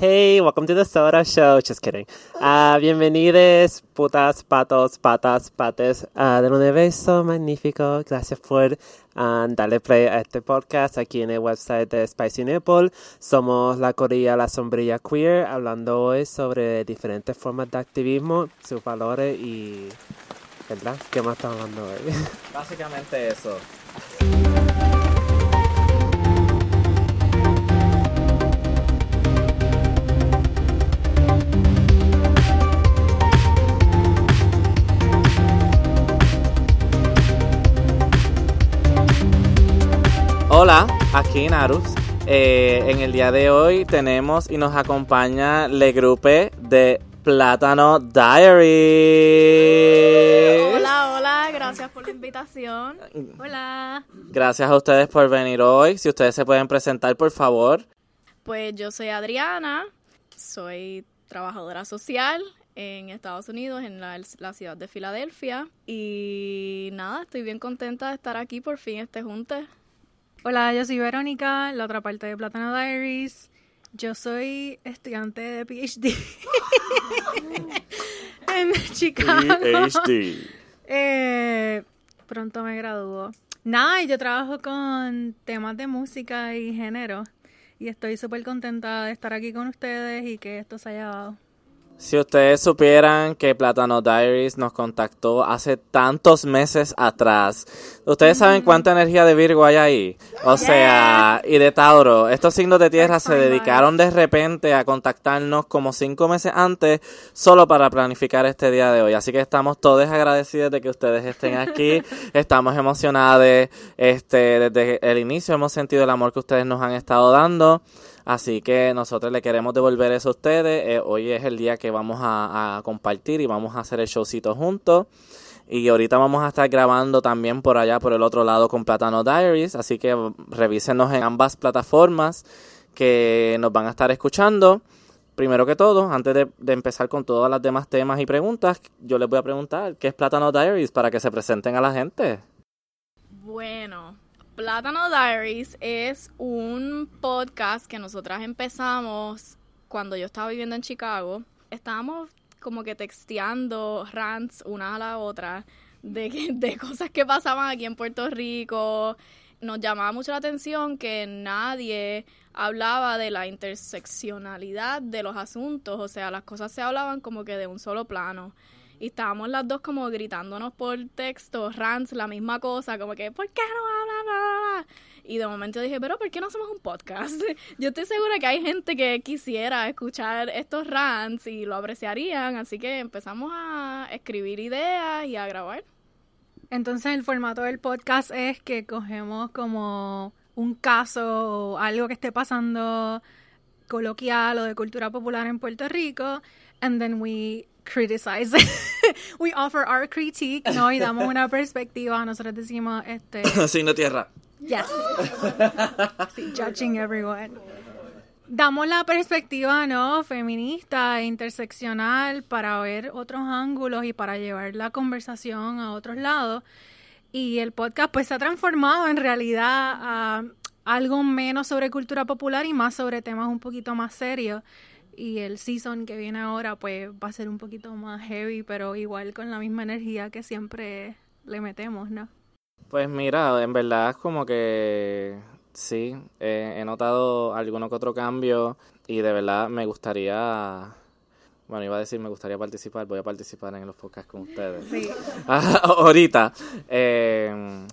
Hey, welcome to the Soda Show. Just kidding. Uh, bienvenidos, putas, patos, patas, pates uh, del universo magnífico. Gracias por uh, darle play a este podcast aquí en el website de Spicy Nipple. Somos la corilla La Sombrilla Queer, hablando hoy sobre diferentes formas de activismo, sus valores y... ¿Verdad? ¿Qué más estamos hablando hoy? Básicamente eso. Hola, aquí Narus. Eh, en el día de hoy tenemos y nos acompaña Le Grupe de Plátano Diary. Hola, hola, gracias por la invitación. Hola. Gracias a ustedes por venir hoy. Si ustedes se pueden presentar, por favor. Pues yo soy Adriana, soy trabajadora social en Estados Unidos, en la, la, ciudad de Filadelfia. Y nada, estoy bien contenta de estar aquí por fin este junte. Hola, yo soy Verónica, la otra parte de Plátano Diaries. Yo soy estudiante de PhD en Chicago. PhD. Eh, pronto me gradúo. Nada, y yo trabajo con temas de música y género. Y estoy súper contenta de estar aquí con ustedes y que esto se haya dado. Si ustedes supieran que Plátano Diaries nos contactó hace tantos meses atrás, ¿ustedes saben cuánta energía de Virgo hay ahí? O sea, y de Tauro, estos signos de tierra se dedicaron de repente a contactarnos como cinco meses antes solo para planificar este día de hoy. Así que estamos todos agradecidos de que ustedes estén aquí, estamos emocionados, este, desde el inicio hemos sentido el amor que ustedes nos han estado dando. Así que nosotros le queremos devolver eso a ustedes. Eh, hoy es el día que vamos a, compartir y vamos a hacer el showcito juntos. Y ahorita vamos a estar grabando también por allá, por el otro lado, con Platano Diaries. Así que revísenos en ambas plataformas que nos van a estar escuchando. Primero que todo, antes de, empezar con todos los demás temas y preguntas, yo les voy a preguntar, ¿qué es Platano Diaries? Para que se presenten a la gente. Bueno, Plátano Diaries es un podcast que nosotras empezamos cuando yo estaba viviendo en Chicago. Estábamos como que texteando rants una a la otra de, de cosas que pasaban aquí en Puerto Rico. Nos llamaba mucho la atención que nadie hablaba de la interseccionalidad de los asuntos, o sea, las cosas se hablaban como que de un solo plano y estábamos las dos como gritándonos por texto, rants, la misma cosa, como que, ¿por qué no hablan? Y de momento dije, pero ¿por qué no hacemos un podcast? Yo estoy segura que hay gente que quisiera escuchar estos rants y lo apreciarían, así que empezamos a escribir ideas y a grabar. Entonces el formato del podcast es que cogemos como un caso o algo que esté pasando coloquial o de cultura popular en Puerto Rico, and then we criticize. we offer our critique, ¿no? Y damos una perspectiva. Nosotros decimos, este... Signo tierra. Yes. sí, judging everyone. Damos la perspectiva, ¿no? Feminista e interseccional para ver otros ángulos y para llevar la conversación a otros lados. Y el podcast, pues, se ha transformado en realidad a algo menos sobre cultura popular y más sobre temas un poquito más serios y el season que viene ahora pues va a ser un poquito más heavy, pero igual con la misma energía que siempre le metemos, ¿no? Pues mira, en verdad es como que sí, eh, he notado alguno que otro cambio y de verdad me gustaría... Bueno, iba a decir, me gustaría participar, voy a participar en los podcasts con ustedes. Sí. Ahorita. Eh,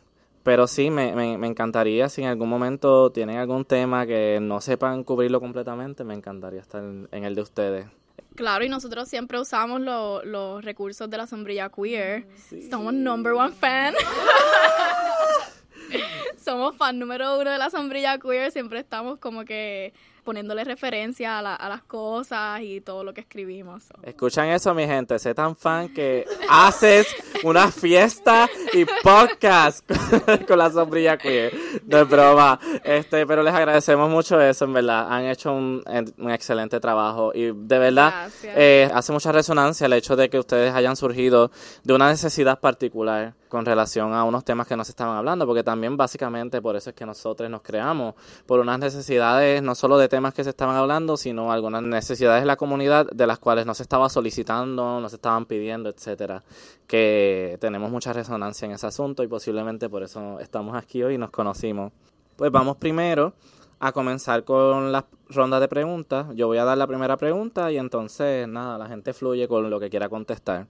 pero sí, me, me, me, encantaría, si en algún momento tienen algún tema que no sepan cubrirlo completamente, me encantaría estar en, en el de ustedes. Claro, y nosotros siempre usamos lo, los recursos de la sombrilla queer. Sí. Somos number one fan. Somos fan número uno de la sombrilla queer. Siempre estamos como que poniéndole referencia a, la, a, las cosas y todo lo que escribimos. So. Escuchan eso, mi gente. Sé tan fan que haces una fiesta y podcast con la sombrilla queer. No es broma. Este, pero les agradecemos mucho eso, en verdad. Han hecho un, un excelente trabajo y de verdad eh, hace mucha resonancia el hecho de que ustedes hayan surgido de una necesidad particular con relación a unos temas que nos estaban hablando, porque también básicamente por eso es que nosotros nos creamos, por unas necesidades no solo de temas que se estaban hablando, sino algunas necesidades de la comunidad de las cuales no se estaba solicitando, no se estaban pidiendo, etcétera. Que tenemos mucha resonancia en ese asunto y posiblemente por eso estamos aquí hoy y nos conocimos. Pues vamos primero a comenzar con la ronda de preguntas. Yo voy a dar la primera pregunta y entonces nada, la gente fluye con lo que quiera contestar.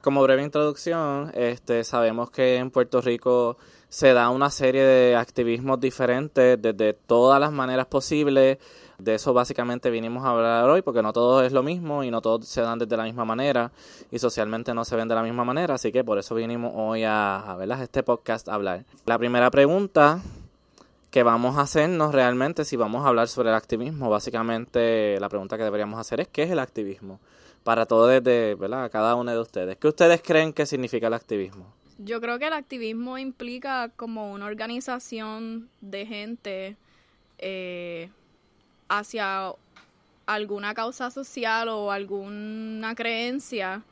Como breve introducción, este, sabemos que en Puerto Rico se da una serie de activismos diferentes desde todas las maneras posibles. De eso básicamente vinimos a hablar hoy, porque no todo es lo mismo y no todos se dan desde la misma manera y socialmente no se ven de la misma manera. Así que por eso vinimos hoy a, a este podcast a hablar. La primera pregunta que vamos a hacernos realmente si vamos a hablar sobre el activismo. Básicamente la pregunta que deberíamos hacer es ¿qué es el activismo? Para todos desde. Cada uno de ustedes. ¿Qué ustedes creen que significa el activismo? Yo creo que el activismo implica como una organización de gente eh, hacia alguna causa social o alguna creencia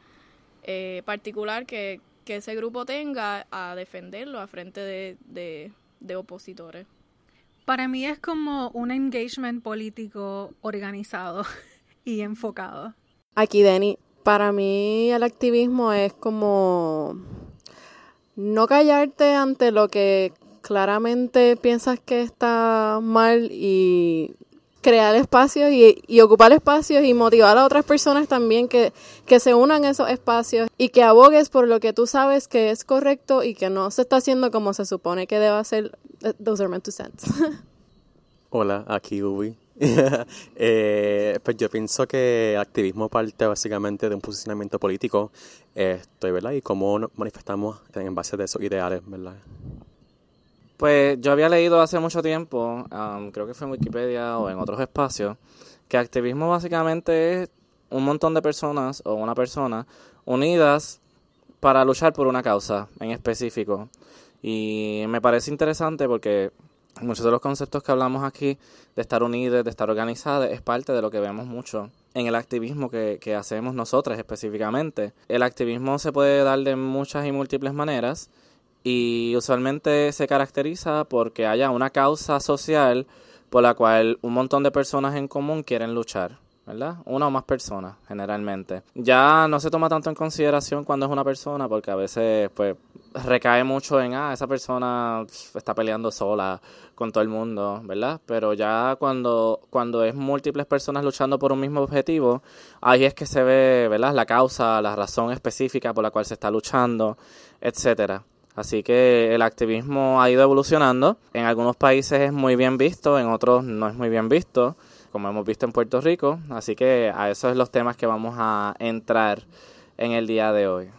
eh, particular que, ese grupo tenga a defenderlo a frente de, de opositores. Para mí es como un engagement político organizado y enfocado. Aquí, Denny, para mí el activismo es como no callarte ante lo que claramente piensas que está mal y crear espacios y, ocupar espacios y motivar a otras personas también que, que se unan a esos espacios y que abogues por lo que tú sabes que es correcto y que no se está haciendo como se supone que deba ser. Those are meant to sense. Hola, aquí Ubi. eh, pues yo pienso que activismo parte básicamente de un posicionamiento político, estoy, ¿verdad? Y cómo nos manifestamos en base de esos ideales, ¿verdad? Pues yo había leído hace mucho tiempo, creo que fue en Wikipedia o en otros espacios, que activismo básicamente es un montón de personas o una persona unidas para luchar por una causa en específico. Y me parece interesante porque muchos de los conceptos que hablamos aquí de estar unidos, de estar organizados, es parte de lo que vemos mucho en el activismo que, que hacemos nosotras específicamente. El activismo se puede dar de muchas y múltiples maneras y usualmente se caracteriza porque haya una causa social por la cual un montón de personas en común quieren luchar. Una o más personas, generalmente. Ya no se toma tanto en consideración cuando es una persona, porque a veces, pues, recae mucho en, ah, esa persona está peleando sola con todo el mundo, ¿verdad? Pero ya cuando, cuando es múltiples personas luchando por un mismo objetivo, ahí es que se ve, ¿verdad? La causa, la razón específica por la cual se está luchando, etcétera. Así que el activismo ha ido evolucionando. En algunos países es muy bien visto, en otros no es muy bien visto, como hemos visto en Puerto Rico. Así que a esos son los temas que vamos a entrar en el día de hoy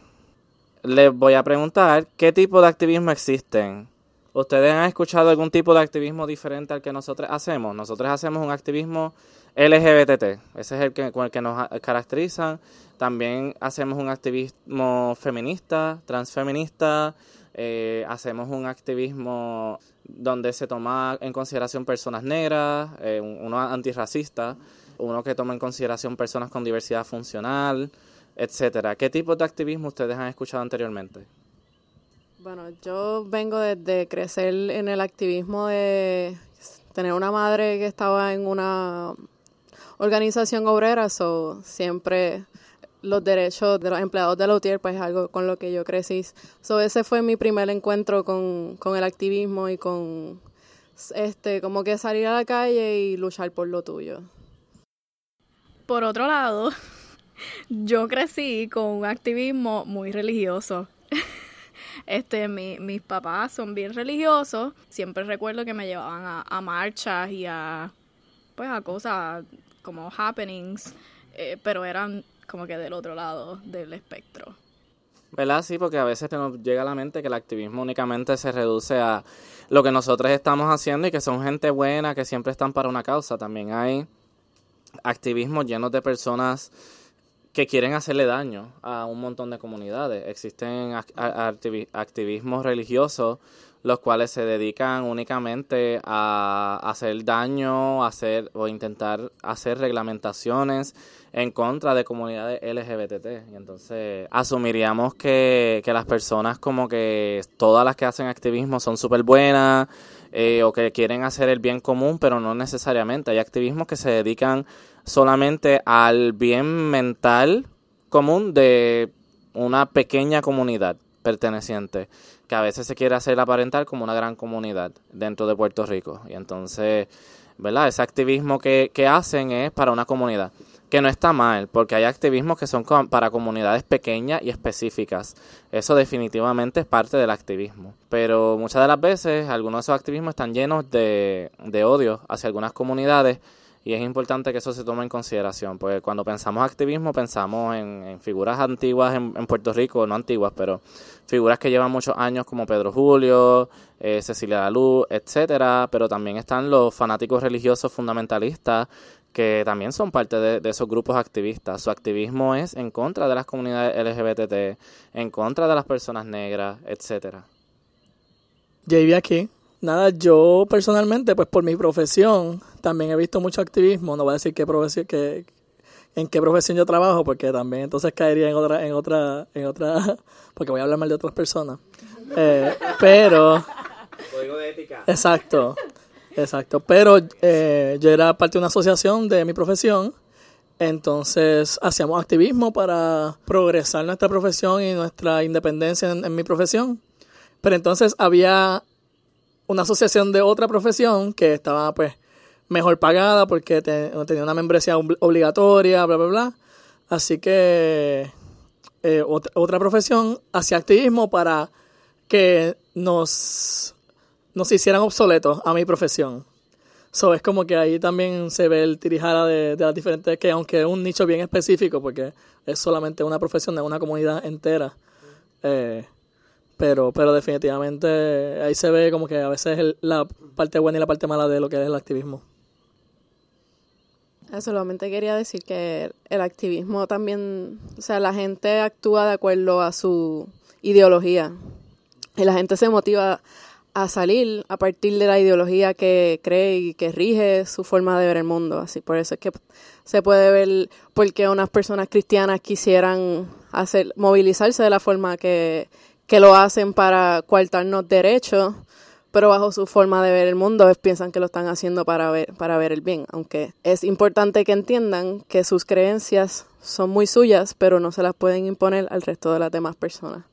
les voy a preguntar qué tipo de activismo existen. ¿Ustedes han escuchado algún tipo de activismo diferente al que nosotros hacemos? Nosotros hacemos un activismo LGBT, ese es el que, con el que nos caracterizan. También hacemos un activismo feminista, transfeminista, eh, hacemos un activismo donde se toma en consideración personas negras, eh, uno antirracista, uno que toma en consideración personas con diversidad funcional, etcétera. ¿Qué tipo de activismo ustedes han escuchado anteriormente? Bueno, yo vengo desde crecer en el activismo de tener una madre que estaba en una organización obrera, so siempre los derechos de los empleados de la UTIER, pues es algo con lo que yo crecí. So ese fue mi primer encuentro con, con el activismo y con este como que salir a la calle y luchar por lo tuyo. Por otro lado, yo crecí con un activismo muy religioso. Este, mi, mis papás son bien religiosos. Siempre recuerdo que me llevaban a, marchas y a, pues, a cosas como happenings, eh, pero eran como que del otro lado del espectro. ¿Verdad? Sí, porque a veces nos llega a la mente que el activismo únicamente se reduce a lo que nosotros estamos haciendo y que son gente buena, que siempre están para una causa. También hay activismos llenos de personas que quieren hacerle daño a un montón de comunidades. Existen activismos religiosos los cuales se dedican únicamente a hacer daño, hacer o intentar hacer reglamentaciones en contra de comunidades LGBT. Y entonces asumiríamos que, que las personas como que todas las que hacen activismo son súper buenas eh, o que quieren hacer el bien común, pero no necesariamente. Hay activismos que se dedican solamente al bien mental común de una pequeña comunidad perteneciente, que a veces se quiere hacer aparentar como una gran comunidad dentro de Puerto Rico. Y entonces, ¿verdad? Ese activismo que, que hacen es para una comunidad que no está mal, porque hay activismos que son para comunidades pequeñas y específicas. Eso definitivamente es parte del activismo. Pero muchas de las veces algunos de esos activismos están llenos de, de odio hacia algunas comunidades y es importante que eso se tome en consideración, porque cuando pensamos activismo pensamos en, figuras antiguas en, Puerto Rico, no antiguas, pero figuras que llevan muchos años como Pedro Julio, eh, Cecilia Dalú, etcétera, pero también están los fanáticos religiosos fundamentalistas que también son parte de, esos grupos activistas. Su activismo es en contra de las comunidades LGBT, en contra de las personas negras, etcétera. JB aquí. Nada, yo personalmente, pues por mi profesión, también he visto mucho activismo. No voy a decir qué profesión, que, en qué profesión yo trabajo, porque también entonces caería en otra, en otra, en otra, porque voy a hablar mal de otras personas. Eh, pero. Código de ética. Exacto. Exacto, pero eh, yo era parte de una asociación de mi profesión, entonces hacíamos activismo para progresar nuestra profesión y nuestra independencia en, mi profesión. Pero entonces había una asociación de otra profesión que estaba pues mejor pagada porque tenía una membresía obligatoria, bla, bla, bla. Así que eh, otra, otra profesión hacía activismo para que nos nos hicieran obsoletos a mi profesión. So, es como que ahí también se ve el tirijara de, las diferentes, que aunque es un nicho bien específico, porque es solamente una profesión de una comunidad entera, eh, pero, pero definitivamente ahí se ve como que a veces la parte buena y la parte mala de lo que es el activismo. Ah, solamente quería decir que el activismo también, o sea, la gente actúa de acuerdo a su ideología y la gente se motiva a salir a partir de la ideología que cree y que rige su forma de ver el mundo. Así por eso es que se puede ver por qué unas personas cristianas quisieran hacer movilizarse de la forma que, que lo hacen para coartarnos derechos, pero bajo su forma de ver el mundo piensan que lo están haciendo para ver para ver el bien, aunque es importante que entiendan que sus creencias son muy suyas, pero no se las pueden imponer al resto de las demás personas.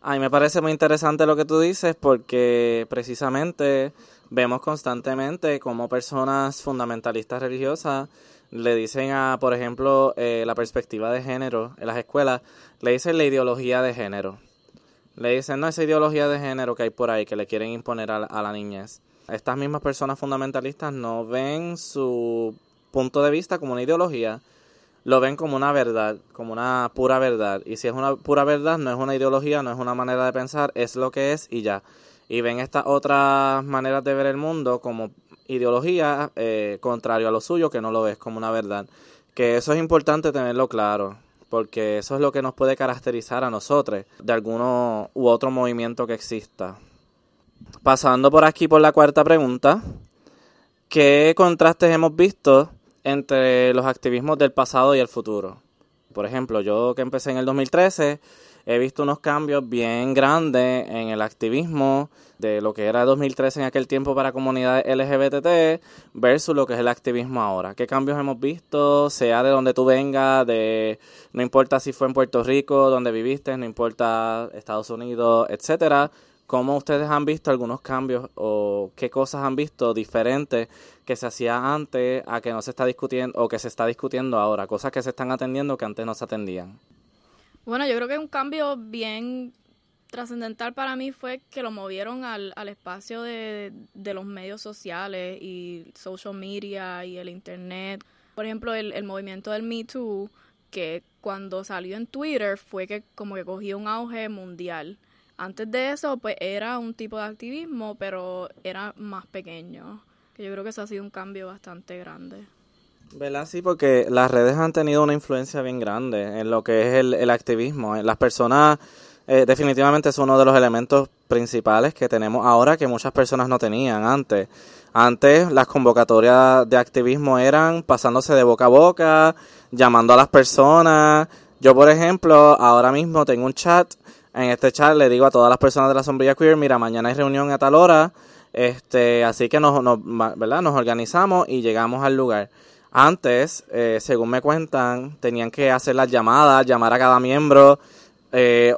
A mí me parece muy interesante lo que tú dices porque precisamente vemos constantemente cómo personas fundamentalistas religiosas le dicen a, por ejemplo, eh, la perspectiva de género en las escuelas, le dicen la ideología de género. Le dicen, no, esa ideología de género que hay por ahí que le quieren imponer a a la niñez. Estas mismas personas fundamentalistas no ven su punto de vista como una ideología, lo ven como una verdad, como una pura verdad. Y si es una pura verdad, no es una ideología, no es una manera de pensar, es lo que es y ya. Y ven estas otras maneras de ver el mundo como ideología eh, contrario a lo suyo, que no lo ves como una verdad. Que eso es importante tenerlo claro, porque eso es lo que nos puede caracterizar a nosotros de alguno u otro movimiento que exista. Pasando por aquí por la cuarta pregunta, ¿qué contrastes hemos visto entre los activismos del pasado y el futuro. Por ejemplo, yo que empecé en el 2013, he visto unos cambios bien grandes en el activismo de lo que era 2013 en aquel tiempo para comunidades LGBT versus lo que es el activismo ahora. ¿Qué cambios hemos visto? Sea de donde tú vengas, de no importa si fue en Puerto Rico, donde viviste, no importa Estados Unidos, etcétera. ¿Cómo ustedes han visto algunos cambios o qué cosas han visto diferentes que se hacía antes a que no se está discutiendo o que se está discutiendo ahora? Cosas que se están atendiendo que antes no se atendían. Bueno, yo creo que un cambio bien trascendental para mí fue que lo movieron al, al espacio de, de, los medios sociales y social media y el internet. Por ejemplo, el, el movimiento del Me Too, que cuando salió en Twitter fue que como que cogió un auge mundial antes de eso, pues era un tipo de activismo, pero era más pequeño. Que yo creo que eso ha sido un cambio bastante grande. ¿Verdad? Sí, porque las redes han tenido una influencia bien grande en lo que es el, activismo. Las personas, eh, definitivamente es uno de los elementos principales que tenemos ahora que muchas personas no tenían antes. Antes las convocatorias de activismo eran pasándose de boca a boca, llamando a las personas. Yo, por ejemplo, ahora mismo tengo un chat en este chat le digo a todas las personas de la sombrilla queer, mira, mañana hay reunión a tal hora, Este, así que nos, nos, ¿verdad? nos organizamos y llegamos al lugar. Antes, eh, según me cuentan, tenían que hacer las llamadas, llamar a cada miembro. eh,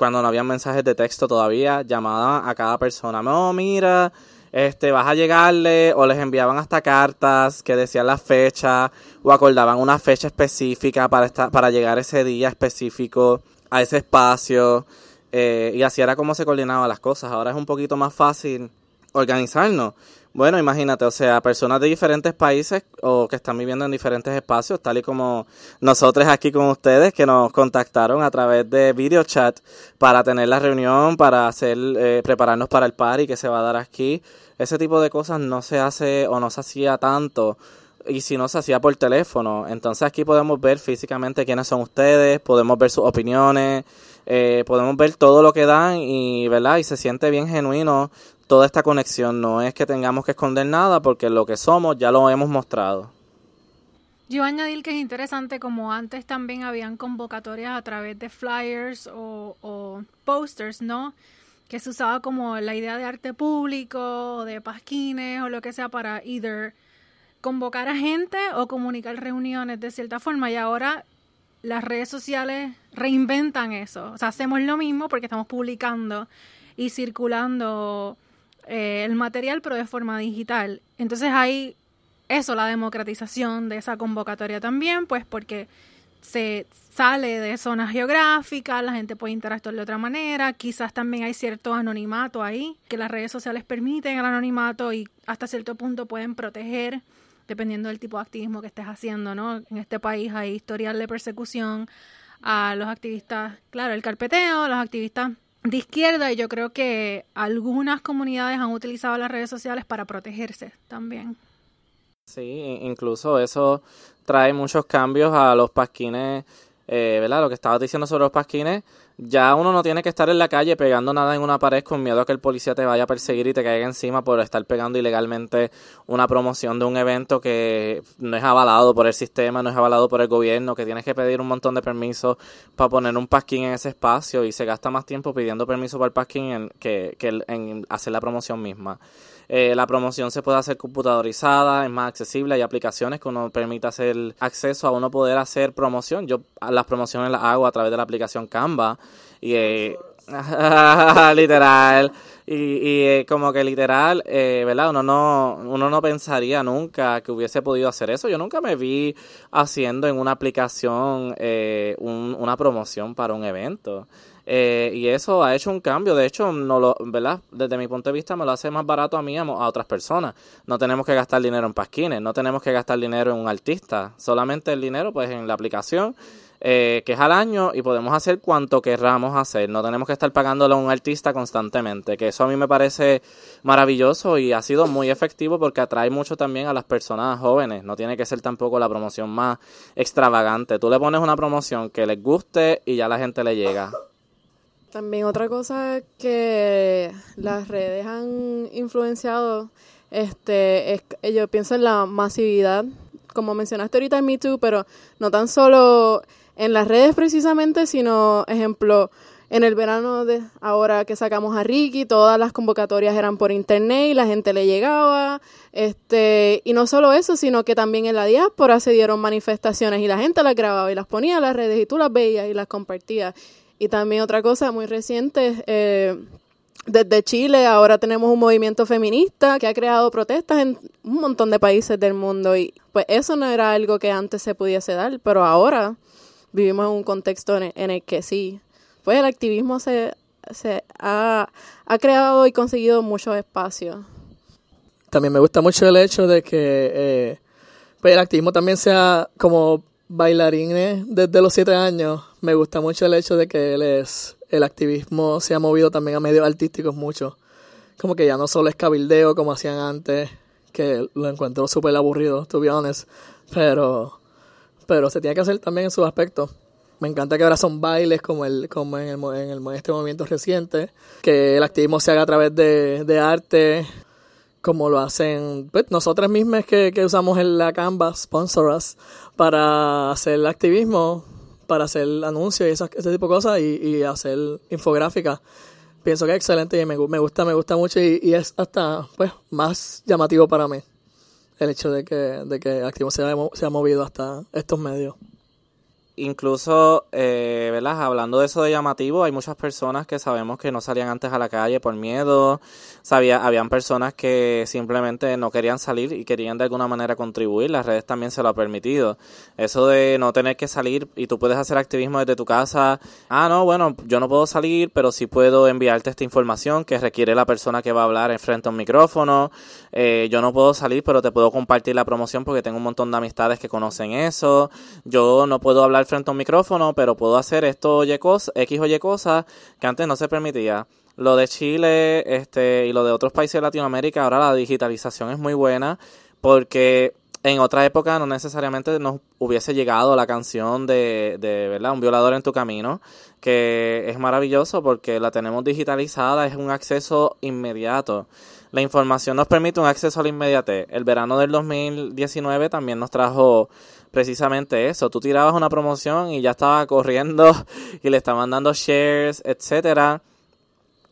cuando no había mensajes de texto todavía, llamaban a cada persona. No, mira, este, vas a llegarle, o les enviaban hasta cartas que decían la fecha, o acordaban una fecha específica para, esta- para llegar ese día específico a ese espacio. eh, y así era como se coordinaban las cosas. Ahora es un poquito más fácil organizarnos. Bueno, imagínate, o sea, personas de diferentes países o que están viviendo en diferentes espacios, tal y como nosotros aquí con ustedes, que nos contactaron a través de video chat para tener la reunión, para hacer, eh, prepararnos para el party que se va a dar aquí. Ese tipo de cosas no se hace o no se hacía tanto y si no se hacía por teléfono. Entonces aquí podemos ver físicamente quiénes son ustedes, podemos ver sus opiniones, eh, podemos ver todo lo que dan y, ¿verdad? Y se siente bien genuino toda esta conexión. No es que tengamos que esconder nada porque lo que somos ya lo hemos mostrado. Yo añadir que es interesante como antes también habían convocatorias a través de flyers o posters, ¿no? Que se usaba como la idea de arte público o de pasquines o lo que sea para either convocar a gente o comunicar reuniones de cierta forma y ahora las redes sociales reinventan eso. O sea, hacemos lo mismo porque estamos publicando y circulando eh, el material pero de forma digital. Entonces hay eso, la democratización de esa convocatoria también, pues porque se sale de zonas geográficas, la gente puede interactuar de otra manera, quizás también hay cierto anonimato ahí, que las redes sociales permiten el anonimato y hasta cierto punto pueden proteger, dependiendo del tipo de activismo que estés haciendo, ¿no? En este país hay historial de persecución a los activistas, claro, el carpeteo, los activistas de izquierda y yo creo que algunas comunidades han utilizado las redes sociales para protegerse también. Sí, incluso eso trae muchos cambios a los pasquines, eh, ¿verdad? Lo que estabas diciendo sobre los pasquines, ya uno no tiene que estar en la calle pegando nada en una pared con miedo a que el policía te vaya a perseguir y te caiga encima por estar pegando ilegalmente una promoción de un evento que no es avalado por el sistema, no es avalado por el gobierno, que tienes que pedir un montón de permisos para poner un pasquín en ese espacio y se gasta más tiempo pidiendo permiso para el pasquín en- que, que en hacer la promoción misma. Eh, la promoción se puede hacer computadorizada, es más accesible, hay aplicaciones que uno permite hacer acceso a uno poder hacer promoción. Yo las promociones las hago a través de la aplicación Canva y eh, literal y, y eh, como que literal, eh, ¿verdad? Uno no uno no pensaría nunca que hubiese podido hacer eso. Yo nunca me vi haciendo en una aplicación eh, un- una promoción para un evento. Eh, y eso ha hecho un cambio. De hecho, no lo, ¿verdad? Desde mi punto de vista, me lo hace más barato a mí a, a otras personas. No tenemos que gastar dinero en pasquines, no tenemos que gastar dinero en un artista. Solamente el dinero, pues, en la aplicación, eh, que es al año, y podemos hacer cuanto querramos hacer. No tenemos que estar pagándole a un artista constantemente. Que eso a mí me parece maravilloso y ha sido muy efectivo porque atrae mucho también a las personas jóvenes. No tiene que ser tampoco la promoción más extravagante. Tú le pones una promoción que les guste y ya la gente le llega. También otra cosa que las redes han influenciado, este, es, yo pienso en la masividad, como mencionaste ahorita en Me Too, pero no tan solo en las redes precisamente, sino, ejemplo, en el verano de ahora que sacamos a Ricky, todas las convocatorias eran por internet y la gente le llegaba, este, y no solo eso, sino que también en la diáspora se dieron manifestaciones y la gente las grababa y las ponía a las redes y tú las veías y las compartías. Y también otra cosa muy reciente, eh, desde Chile ahora tenemos un movimiento feminista que ha creado protestas en un montón de países del mundo y pues eso no era algo que antes se pudiese dar, pero ahora vivimos en un contexto en el, que sí, pues el activismo se, se ha, ha creado y conseguido muchos espacios. También me gusta mucho el hecho de que eh, pues el activismo también sea como bailarines desde los siete años. Me gusta mucho el hecho de que él el activismo se ha movido también a medios artísticos mucho. Como que ya no solo es cabildeo como hacían antes, que lo encuentro súper aburrido, to be honest. Pero, pero se tiene que hacer también en sus aspectos. Me encanta que ahora son bailes como el como en, el, en, el, este movimiento reciente, que el activismo se haga a través de, de arte, como lo hacen pues, nosotras mismas que, que usamos en la Canva, sponsor us, para hacer activismo, para hacer anuncios y esas, ese tipo de cosas y, y hacer infográficas. pienso que es excelente y me, me gusta, me gusta mucho y, y es hasta pues más llamativo para mí el hecho de que, de que Activo se ha, mo- se ha movido hasta estos medios. Incluso, eh, ¿verdad? Hablando de eso de llamativo, hay muchas personas que sabemos que no salían antes a la calle por miedo. Sabía, habían personas que simplemente no querían salir y querían de alguna manera contribuir. Las redes también se lo ha permitido. Eso de no tener que salir y tú puedes hacer activismo desde tu casa. Ah, no, bueno, yo no puedo salir, pero sí puedo enviarte esta información que requiere la persona que va a hablar enfrente a un micrófono. Eh, yo no puedo salir, pero te puedo compartir la promoción porque tengo un montón de amistades que conocen eso. Yo no puedo hablar frente a un micrófono, pero puedo hacer esto X o Y cosas que antes no se permitía. Lo de Chile este, y lo de otros países de Latinoamérica, ahora la digitalización es muy buena porque en otra época no necesariamente nos hubiese llegado la canción de, de ¿verdad? Un violador en tu camino, que es maravilloso porque la tenemos digitalizada, es un acceso inmediato. La información nos permite un acceso a la inmediatez. El verano del 2019 también nos trajo precisamente eso. Tú tirabas una promoción y ya estaba corriendo y le estaban dando shares, etcétera.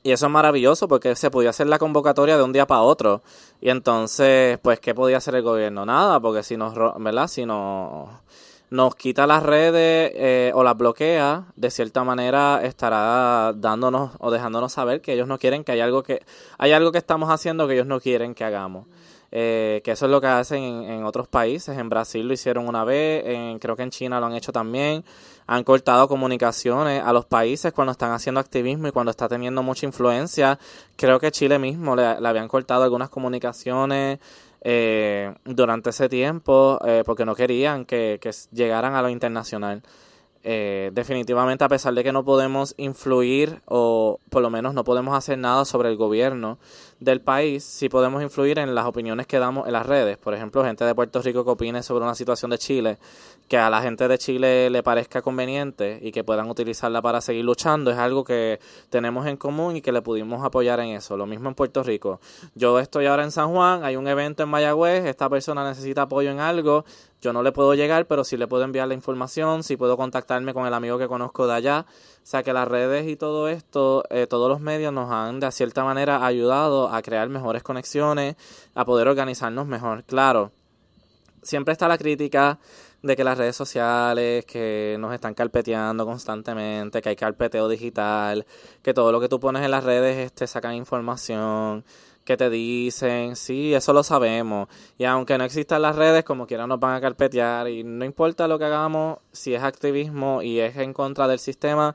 Y eso es maravilloso porque se podía hacer la convocatoria de un día para otro. Y entonces, pues, ¿qué podía hacer el gobierno? Nada, porque si nos, ¿verdad? Si nos, nos quita las redes eh, o las bloquea, de cierta manera estará dándonos o dejándonos saber que ellos no quieren que hay algo que, hay algo que estamos haciendo que ellos no quieren que hagamos. Eh, que eso es lo que hacen en, otros países. En Brasil lo hicieron una vez, en, creo que en China lo han hecho también. Han cortado comunicaciones a los países cuando están haciendo activismo y cuando está teniendo mucha influencia. Creo que Chile mismo le, le habían cortado algunas comunicaciones eh, durante ese tiempo eh, porque no querían que, que llegaran a lo internacional. Eh, definitivamente, a pesar de que no podemos influir o por lo menos no podemos hacer nada sobre el gobierno del país, sí podemos influir en las opiniones que damos en las redes. Por ejemplo, gente de Puerto Rico que opine sobre una situación de Chile, que a la gente de Chile le parezca conveniente y que puedan utilizarla para seguir luchando, es algo que tenemos en común y que le pudimos apoyar en eso. Lo mismo en Puerto Rico. Yo estoy ahora en San Juan, hay un evento en Mayagüez, esta persona necesita apoyo en algo, yo no le puedo llegar, pero sí le puedo enviar la información, sí puedo contactarme con el amigo que conozco de allá. O sea que las redes y todo esto, eh, todos los medios nos han de cierta manera ayudado a crear mejores conexiones, a poder organizarnos mejor. Claro, siempre está la crítica de que las redes sociales, que nos están carpeteando constantemente, que hay carpeteo digital, que todo lo que tú pones en las redes te sacan información, que te dicen, sí, eso lo sabemos. Y aunque no existan las redes, como quiera nos van a carpetear. Y no importa lo que hagamos, si es activismo y es en contra del sistema,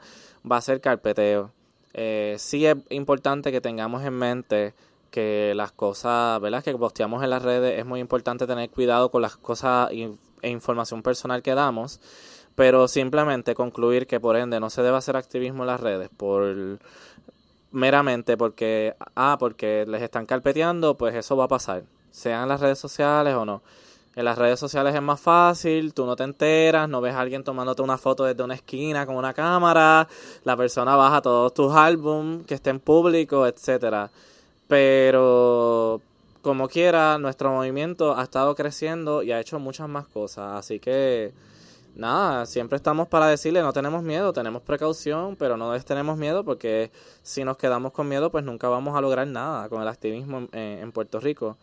va a ser carpeteo. Eh, sí es importante que tengamos en mente que las cosas, ¿verdad? Que posteamos en las redes, es muy importante tener cuidado con las cosas e información personal que damos, pero simplemente concluir que por ende no se debe hacer activismo en las redes por meramente porque ah, porque les están carpeteando, pues eso va a pasar, sean las redes sociales o no. En las redes sociales es más fácil, tú no te enteras, no ves a alguien tomándote una foto desde una esquina con una cámara, la persona baja todos tus álbums que estén públicos, etcétera. Pero como quiera, nuestro movimiento ha estado creciendo y ha hecho muchas más cosas, así que nada, siempre estamos para decirle, no tenemos miedo, tenemos precaución, pero no tenemos miedo porque si nos quedamos con miedo, pues nunca vamos a lograr nada con el activismo en Puerto Rico.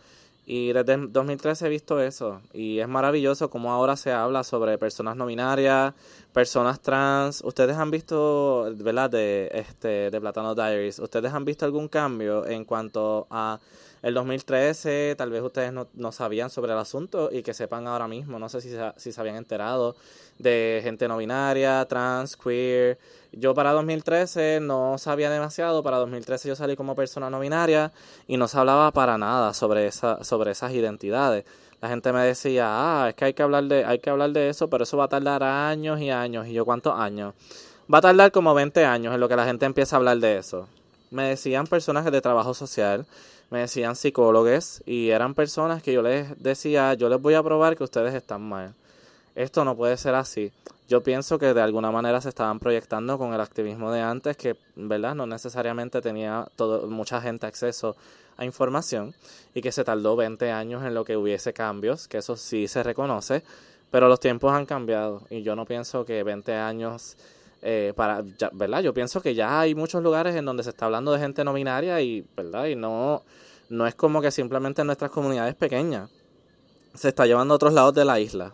Y desde el 2013 he visto eso y es maravilloso como ahora se habla sobre personas no binarias, personas trans. Ustedes han visto, ¿verdad? De este de Platano Diaries. Ustedes han visto algún cambio en cuanto a el 2013, tal vez ustedes no, sabían sobre el asunto y que sepan ahora mismo, no sé si, se- habían enterado de gente no binaria, trans, queer. Yo para 2013 no sabía demasiado, para 2013 yo salí como persona no binaria y no se hablaba para nada sobre, sobre esas identidades. La gente me decía, ah, es que hay que hablar de, hay que hablar de eso, pero eso va a tardar años y años. Y yo, ¿cuántos años? Va a tardar como 20 años en lo que la gente empieza a hablar de eso. Me decían personas de trabajo social, me decían psicólogos y eran personas que yo les decía, yo les voy a probar que ustedes están mal. Esto no puede ser así. Yo pienso que de alguna manera se estaban proyectando con el activismo de antes, que, ¿verdad? No necesariamente tenía todo, mucha gente acceso a información y que se tardó 20 años en lo que hubiese cambios, que eso sí se reconoce, pero los tiempos han cambiado y yo no pienso que 20 años eh, para, ya- ¿verdad? Yo pienso que ya hay muchos lugares en donde se está hablando de gente no binaria y, ¿verdad? Y no, no es como que simplemente en nuestras comunidades pequeñas. Se está llevando a otros lados de la isla.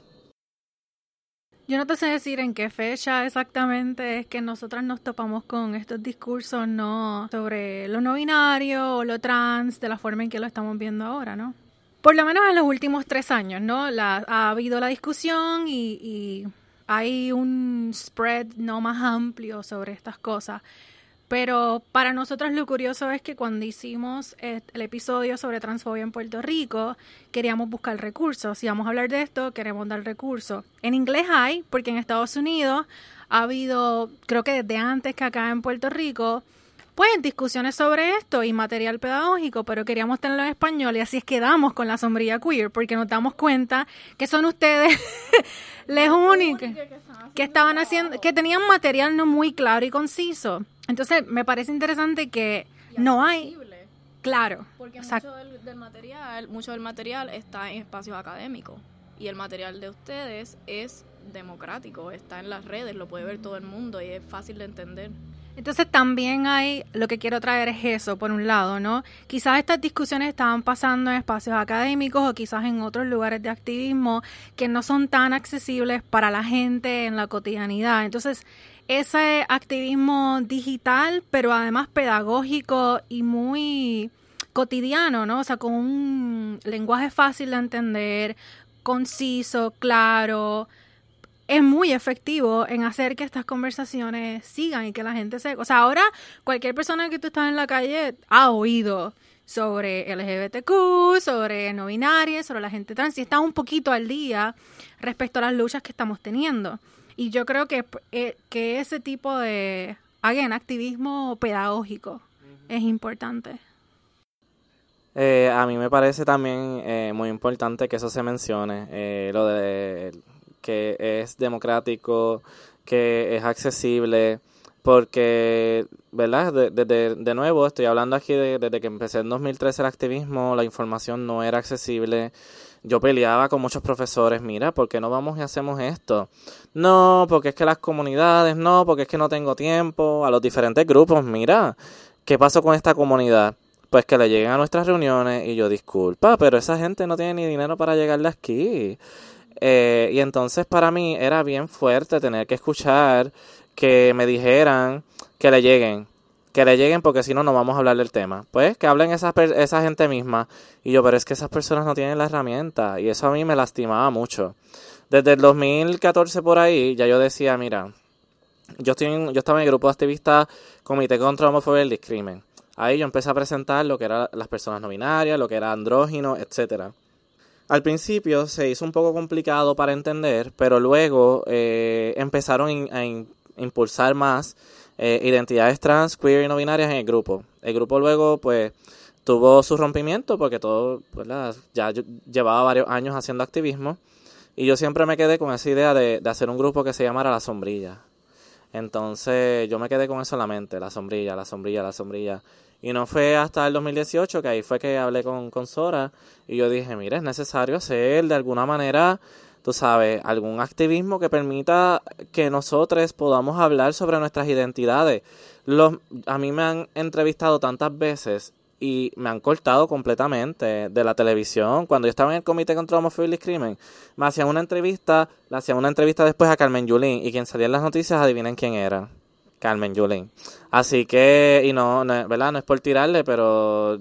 Yo no te sé decir en qué fecha exactamente es que nosotras nos topamos con estos discursos no sobre lo no binario o lo trans de la forma en que lo estamos viendo ahora, ¿no? Por lo menos en los últimos tres años, ¿no? La, ha habido la discusión y, y hay un spread no más amplio sobre estas cosas. Pero para nosotros lo curioso es que cuando hicimos el episodio sobre transfobia en Puerto Rico, queríamos buscar recursos. Si vamos a hablar de esto, queremos dar recursos. En inglés hay, porque en Estados Unidos ha habido, creo que desde antes que acá en Puerto Rico, pues discusiones sobre esto y material pedagógico, pero queríamos tenerlo en español y así es que damos con la sombrilla queer, porque nos damos cuenta que son ustedes los únicos que estaban haciendo, que tenían material no muy claro y conciso. Entonces, me parece interesante que no hay, claro, Porque mucho del, del material, mucho del material está en espacios académicos y el material de ustedes es democrático, está en las redes, lo puede ver todo el mundo y es fácil de entender. Entonces también hay, lo que quiero traer es eso, por un lado, ¿no? Quizás estas discusiones estaban pasando en espacios académicos o quizás en otros lugares de activismo que no son tan accesibles para la gente en la cotidianidad. Entonces, ese activismo digital, pero además pedagógico y muy cotidiano, ¿no? O sea, con un lenguaje fácil de entender, conciso, claro, es muy efectivo en hacer que estas conversaciones sigan y que la gente se... O sea, ahora cualquier persona que tú estás en la calle ha oído sobre LGBTQ, sobre no binarias, sobre la gente trans y está un poquito al día respecto a las luchas que estamos teniendo. Y yo creo que, eh, que ese tipo de, again, activismo pedagógico es importante. Eh, a mí me parece también eh, muy importante que eso se mencione, eh, lo de que es democrático, que es accesible, porque, ¿verdad? De, de- nuevo, estoy hablando aquí de- desde que empecé en 2013 el activismo, la información no era accesible. Yo peleaba con muchos profesores, mira, ¿por qué no vamos y hacemos esto? No, porque es que las comunidades, no, porque es que no tengo tiempo, a los diferentes grupos, mira, ¿qué pasó con esta comunidad? Pues que le lleguen a nuestras reuniones y yo, disculpa, pero esa gente no tiene ni dinero para llegarle aquí. Eh, y entonces para mí era bien fuerte tener que escuchar que me dijeran que le lleguen, que le lleguen porque si no, no vamos a hablar del tema. Pues que hablen esa, per- esa gente misma. Y yo, pero es que esas personas no tienen la herramienta y eso a mí me lastimaba mucho. Desde el 2014 por ahí ya yo decía, mira, yo, estoy en- yo estaba en el grupo de activistas Comité contra la Homofobia y el Discrimen. Ahí yo empecé a presentar lo que eran las personas no binarias, lo que era andrógino, etcétera. Al principio se hizo un poco complicado para entender, pero luego eh, empezaron a impulsar más eh, identidades trans, queer y no binarias en el grupo. El grupo luego, pues, tuvo su rompimiento porque todo, ¿verdad? Ya yo llevaba varios años haciendo activismo y yo siempre me quedé con esa idea de, de hacer un grupo que se llamara La Sombrilla. Entonces yo me quedé con eso en la mente, la sombrilla, la sombrilla, la sombrilla. Y no fue hasta el 2018 que ahí fue que hablé con, con Sora y yo dije, mira, es necesario hacer de alguna manera, tú sabes, algún activismo que permita que nosotros podamos hablar sobre nuestras identidades. Los, a mí me han entrevistado tantas veces y me han cortado completamente de la televisión. Cuando yo estaba en el Comité contra la Homofobia y el Discrimen, me hacían una entrevista, le hacían una entrevista después a Carmen Yulín y quien salía en las noticias, adivinen quién era. Carmen Yulín. Así que, y no, no, ¿verdad? No es por tirarle, pero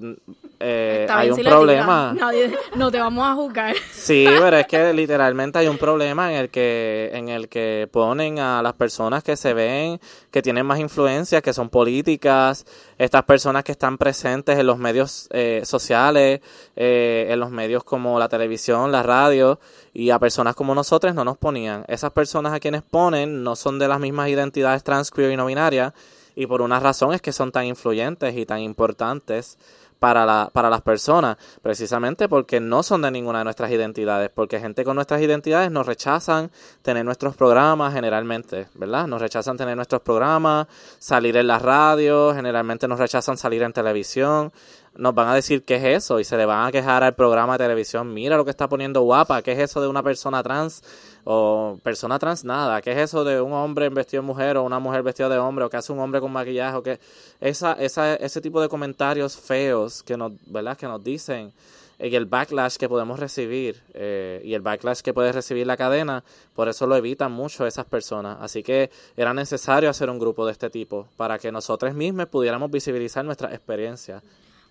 eh, hay un si problema. Nadie, no te vamos a juzgar. Sí, pero es que literalmente hay un problema en el que en el que ponen a las personas que se ven que tienen más influencia, que son políticas, estas personas que están presentes en los medios eh, sociales, eh, en los medios como la televisión, la radio, y a personas como nosotros no nos ponían. Esas personas a quienes ponen no son de las mismas identidades trans, queer y no binarias, y por una razón es que son tan influyentes y tan importantes para, la, para las personas, precisamente porque no son de ninguna de nuestras identidades, porque gente con nuestras identidades nos rechazan tener nuestros programas generalmente, ¿verdad? Nos rechazan tener nuestros programas, salir en la radio, generalmente nos rechazan salir en televisión. Nos van a decir qué es eso y se le van a quejar al programa de televisión, mira lo que está poniendo guapa, qué es eso de una persona trans o persona trans nada, qué es eso de un hombre vestido de mujer o una mujer vestida de hombre o qué hace un hombre con maquillaje o qué esa, esa, ese tipo de comentarios feos que nos, ¿verdad? que nos dicen y el backlash que podemos recibir eh, y el backlash que puede recibir la cadena, por eso lo evitan mucho esas personas. Así que era necesario hacer un grupo de este tipo para que nosotros mismos pudiéramos visibilizar nuestras experiencias.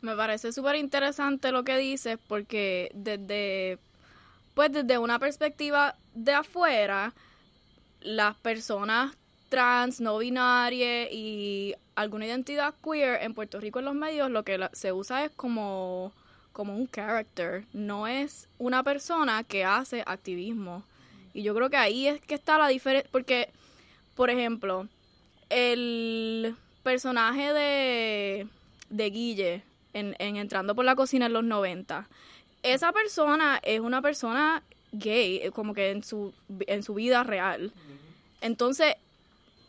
Me parece súper interesante lo que dices porque desde, pues desde una perspectiva de afuera, las personas trans, no binarias y alguna identidad queer en Puerto Rico en los medios lo que se usa es como como un character, no es una persona que hace activismo. Y yo creo que ahí es que está la diferencia, porque, por ejemplo, el personaje de, de Guille en, en Entrando por la Cocina en los 90, esa persona es una persona gay, eh, como que en su, en su vida real. Entonces,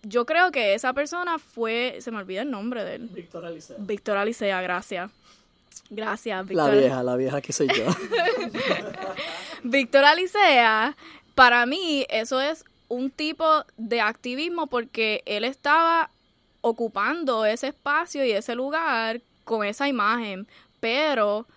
yo creo que esa persona fue, se me olvida el nombre de él. Víctor Alicea. Víctor Alicea, gracias. Gracias, Víctor. La vieja, la vieja que soy yo. Víctor Alicea, para mí eso es un tipo de activismo porque él estaba ocupando ese espacio y ese lugar con esa imagen, pero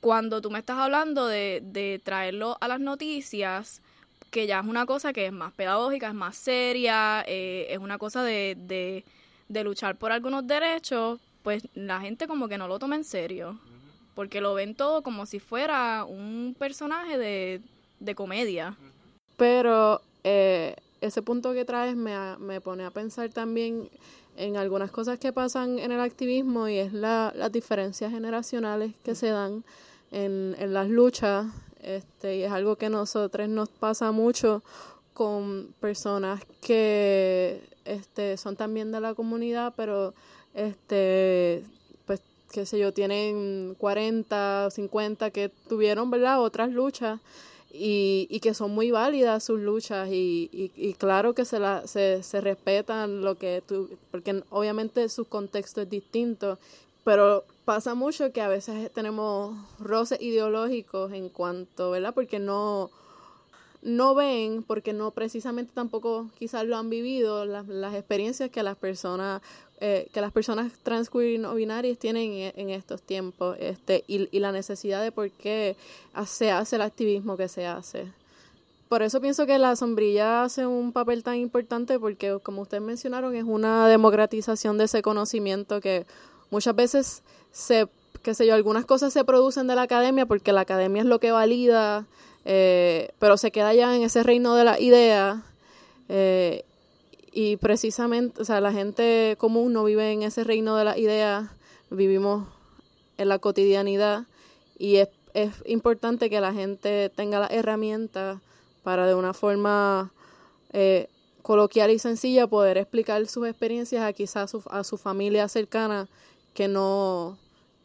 cuando tú me estás hablando de, de traerlo a las noticias, que ya es una cosa que es más pedagógica, es más seria, eh, es una cosa de, de, de luchar por algunos derechos, pues la gente como que no lo toma en serio, porque lo ven todo como si fuera un personaje de, de comedia. Pero eh, ese punto que traes me, me pone a pensar también en algunas cosas que pasan en el activismo y es la, las diferencias generacionales que se dan en, las luchas. Este, y es algo que a nosotros nos pasa mucho con personas que este, son también de la comunidad, pero este pues qué sé yo, tienen 40, 50 que tuvieron, ¿verdad? Otras luchas y, y que son muy válidas sus luchas y, y, y claro que se, la, se, se respetan lo que tú, porque obviamente su contexto es distinto, pero pasa mucho que a veces tenemos roces ideológicos en cuanto, ¿verdad? Porque no no ven, porque no precisamente tampoco quizás lo han vivido, las, las experiencias que las personas eh, que las personas trans, no binarias tienen en, en, estos tiempos este y, y la necesidad de por qué se hace el activismo que se hace. Por eso pienso que la sombrilla hace un papel tan importante porque, como ustedes mencionaron, es una democratización de ese conocimiento que muchas veces se, qué sé yo, algunas cosas se producen de la academia porque la academia es lo que valida eh, pero se queda ya en ese reino de la idea eh, y precisamente, o sea, la gente común no vive en ese reino de la idea, vivimos en la cotidianidad y es, es importante que la gente tenga las herramientas para de una forma eh, coloquial y sencilla poder explicar sus experiencias a quizás a su, a su familia cercana que no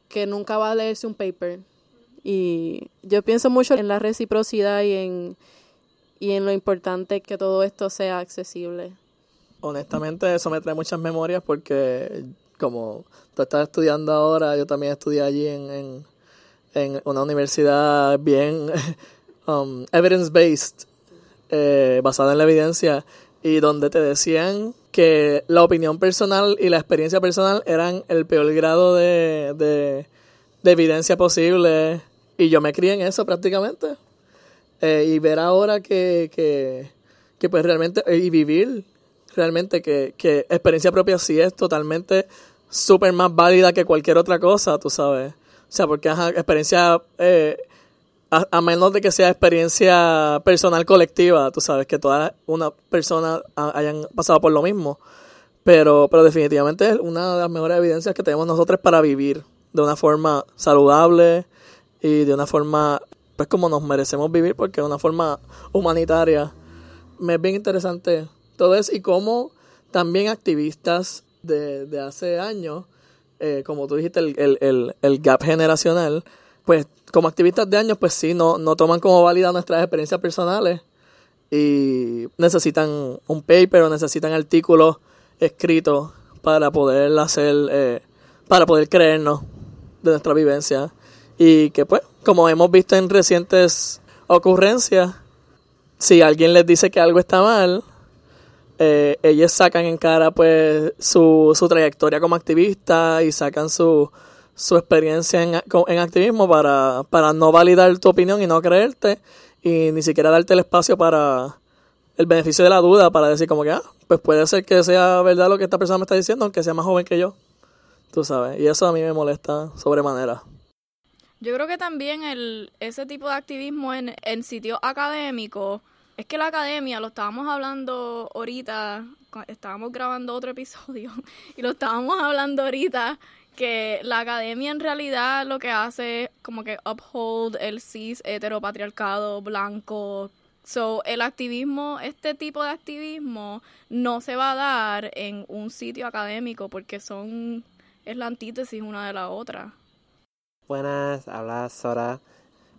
que nunca va a leerse un paper y yo pienso mucho en la reciprocidad y en, y en lo importante que todo esto sea accesible. Honestamente, eso me trae muchas memorias porque como tú estás estudiando ahora, yo también estudié allí en, en, una universidad bien um, evidence-based, eh, basada en la evidencia, y donde te decían que la opinión personal y la experiencia personal eran el peor grado de, de, de evidencia posible y yo me crié en eso prácticamente. Eh, y ver ahora que, que, que pues realmente, eh, y vivir realmente que, que experiencia propia sí es totalmente súper más válida que cualquier otra cosa, tú sabes. O sea, porque ajá, experiencia, eh, a, menos de que sea experiencia personal colectiva, tú sabes, que todas una persona hayan pasado por lo mismo. Pero, pero definitivamente es una de las mejores evidencias que tenemos nosotros para vivir de una forma saludable, y de una forma, pues como nos merecemos vivir, porque de una forma humanitaria. Me es bien interesante todo eso y cómo también activistas de, de hace años, eh, como tú dijiste, el, el, el, gap generacional, pues como activistas de años, pues sí, no, no toman como válida nuestras experiencias personales y necesitan un paper o necesitan artículos escritos para poder hacer, eh, para poder creernos de nuestra vivencia. Y que pues, como hemos visto en recientes ocurrencias, si alguien les dice que algo está mal, eh, ellos sacan en cara pues su, su trayectoria como activista y sacan su, su experiencia en, en activismo para, para no validar tu opinión y no creerte y ni siquiera darte el espacio para el beneficio de la duda para decir como que, ah, pues puede ser que sea verdad lo que esta persona me está diciendo, aunque sea más joven que yo. Tú sabes, y eso a mí me molesta sobremanera. Yo creo que también el, ese tipo de activismo en, en sitios académicos, es que la academia, lo estábamos hablando ahorita, estábamos grabando otro episodio, y lo estábamos hablando ahorita, que la academia en realidad lo que hace es como que uphold el cis heteropatriarcado blanco. So, el activismo, este tipo de activismo no se va a dar en un sitio académico porque son, es la antítesis una de la otra. Buenas, habla Sora.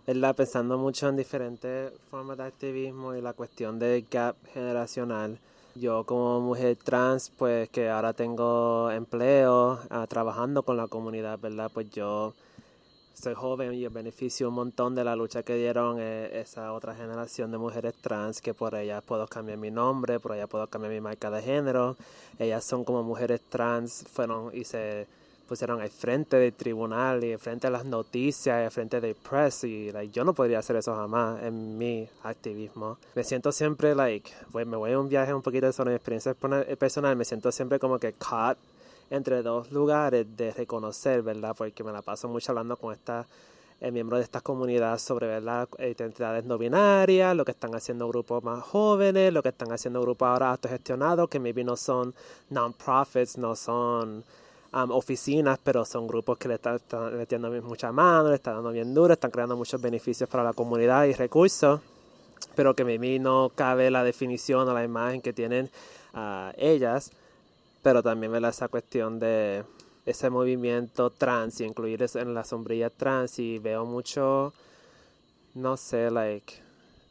¿Verdad? Pensando mucho en diferentes formas de activismo y la cuestión del gap generacional. Yo como mujer trans, pues que ahora tengo empleo, ah, trabajando con la comunidad, ¿verdad? Pues yo soy joven y beneficio un montón de la lucha que dieron eh, esa otra generación de mujeres trans, que por ellas puedo cambiar mi nombre, por ellas puedo cambiar mi marca de género. Ellas son como mujeres trans, fueron y se pusieron al frente del tribunal y al frente de las noticias y al frente del press y like, yo no podría hacer eso jamás en mi activismo. Me siento siempre like, pues, me voy a un viaje un poquito sobre mi experiencia personal, me siento siempre como que caught entre dos lugares de reconocer, ¿verdad? Porque me la paso mucho hablando con esta eh, miembros de esta comunidad sobre ¿verdad? identidades no binarias, lo que están haciendo grupos más jóvenes, lo que están haciendo grupos ahora autogestionados, que maybe no son non-profits, no son um, oficinas, pero son grupos que le están, están metiendo mucha mano, le están dando bien duro, están creando muchos beneficios para la comunidad y recursos, pero que maybe no cabe la definición o la imagen que tienen ah, ellas, pero también ¿verdad? esa cuestión de ese movimiento trans y incluir eso en la sombrilla trans y veo mucho, no sé, like,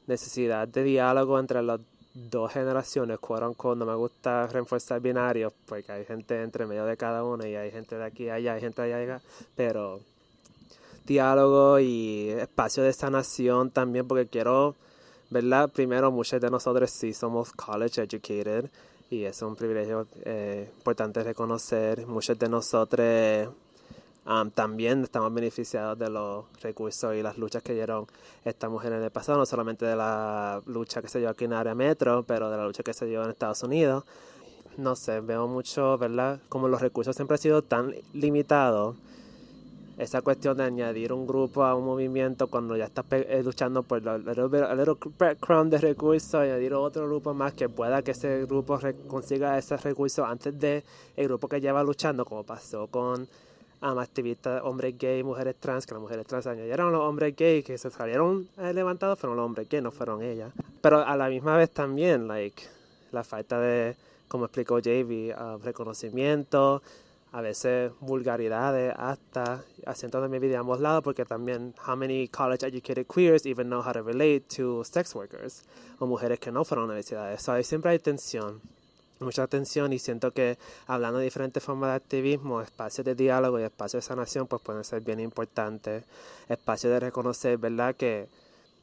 necesidad de diálogo entre las dos generaciones, quote unquote. No me gusta reforzar binarios porque hay gente entre medio de cada uno y hay gente de aquí y allá, hay gente de allá pero diálogo y espacio de sanación también porque quiero, ¿verdad? Primero, muchos de nosotros sí somos college educated y es un privilegio eh, importante reconocer. Muchos de nosotros um, también estamos beneficiados de los recursos y las luchas que dieron estas mujeres en el pasado, no solamente de la lucha que se dio aquí en área metro, pero de la lucha que se dio en Estados Unidos. No sé, veo mucho, ¿verdad? Como los recursos siempre han sido tan limitados, esa cuestión de añadir un grupo a un movimiento cuando ya estás eh, luchando por el little, breadcrumb de recursos, añadir otro grupo más que pueda que ese grupo consiga ese recurso antes de el grupo que lleva luchando, como pasó con um, activistas, hombres gay, mujeres trans, que las mujeres trans añadieron los hombres gay que se salieron eh, levantados, fueron los hombres gay, no fueron ellas. Pero a la misma vez también, like, la falta de, como explicó JV, uh, reconocimiento, a veces vulgaridades hasta haciendo de mi vida a ambos lados porque también how many college educated queers even know how to relate to sex workers o mujeres que no fueron a universidades. So, ahí siempre hay tensión, mucha tensión y siento que hablando de diferentes formas de activismo, espacios de diálogo y espacios de sanación pues pueden ser bien importantes, espacios de reconocer, ¿verdad? Que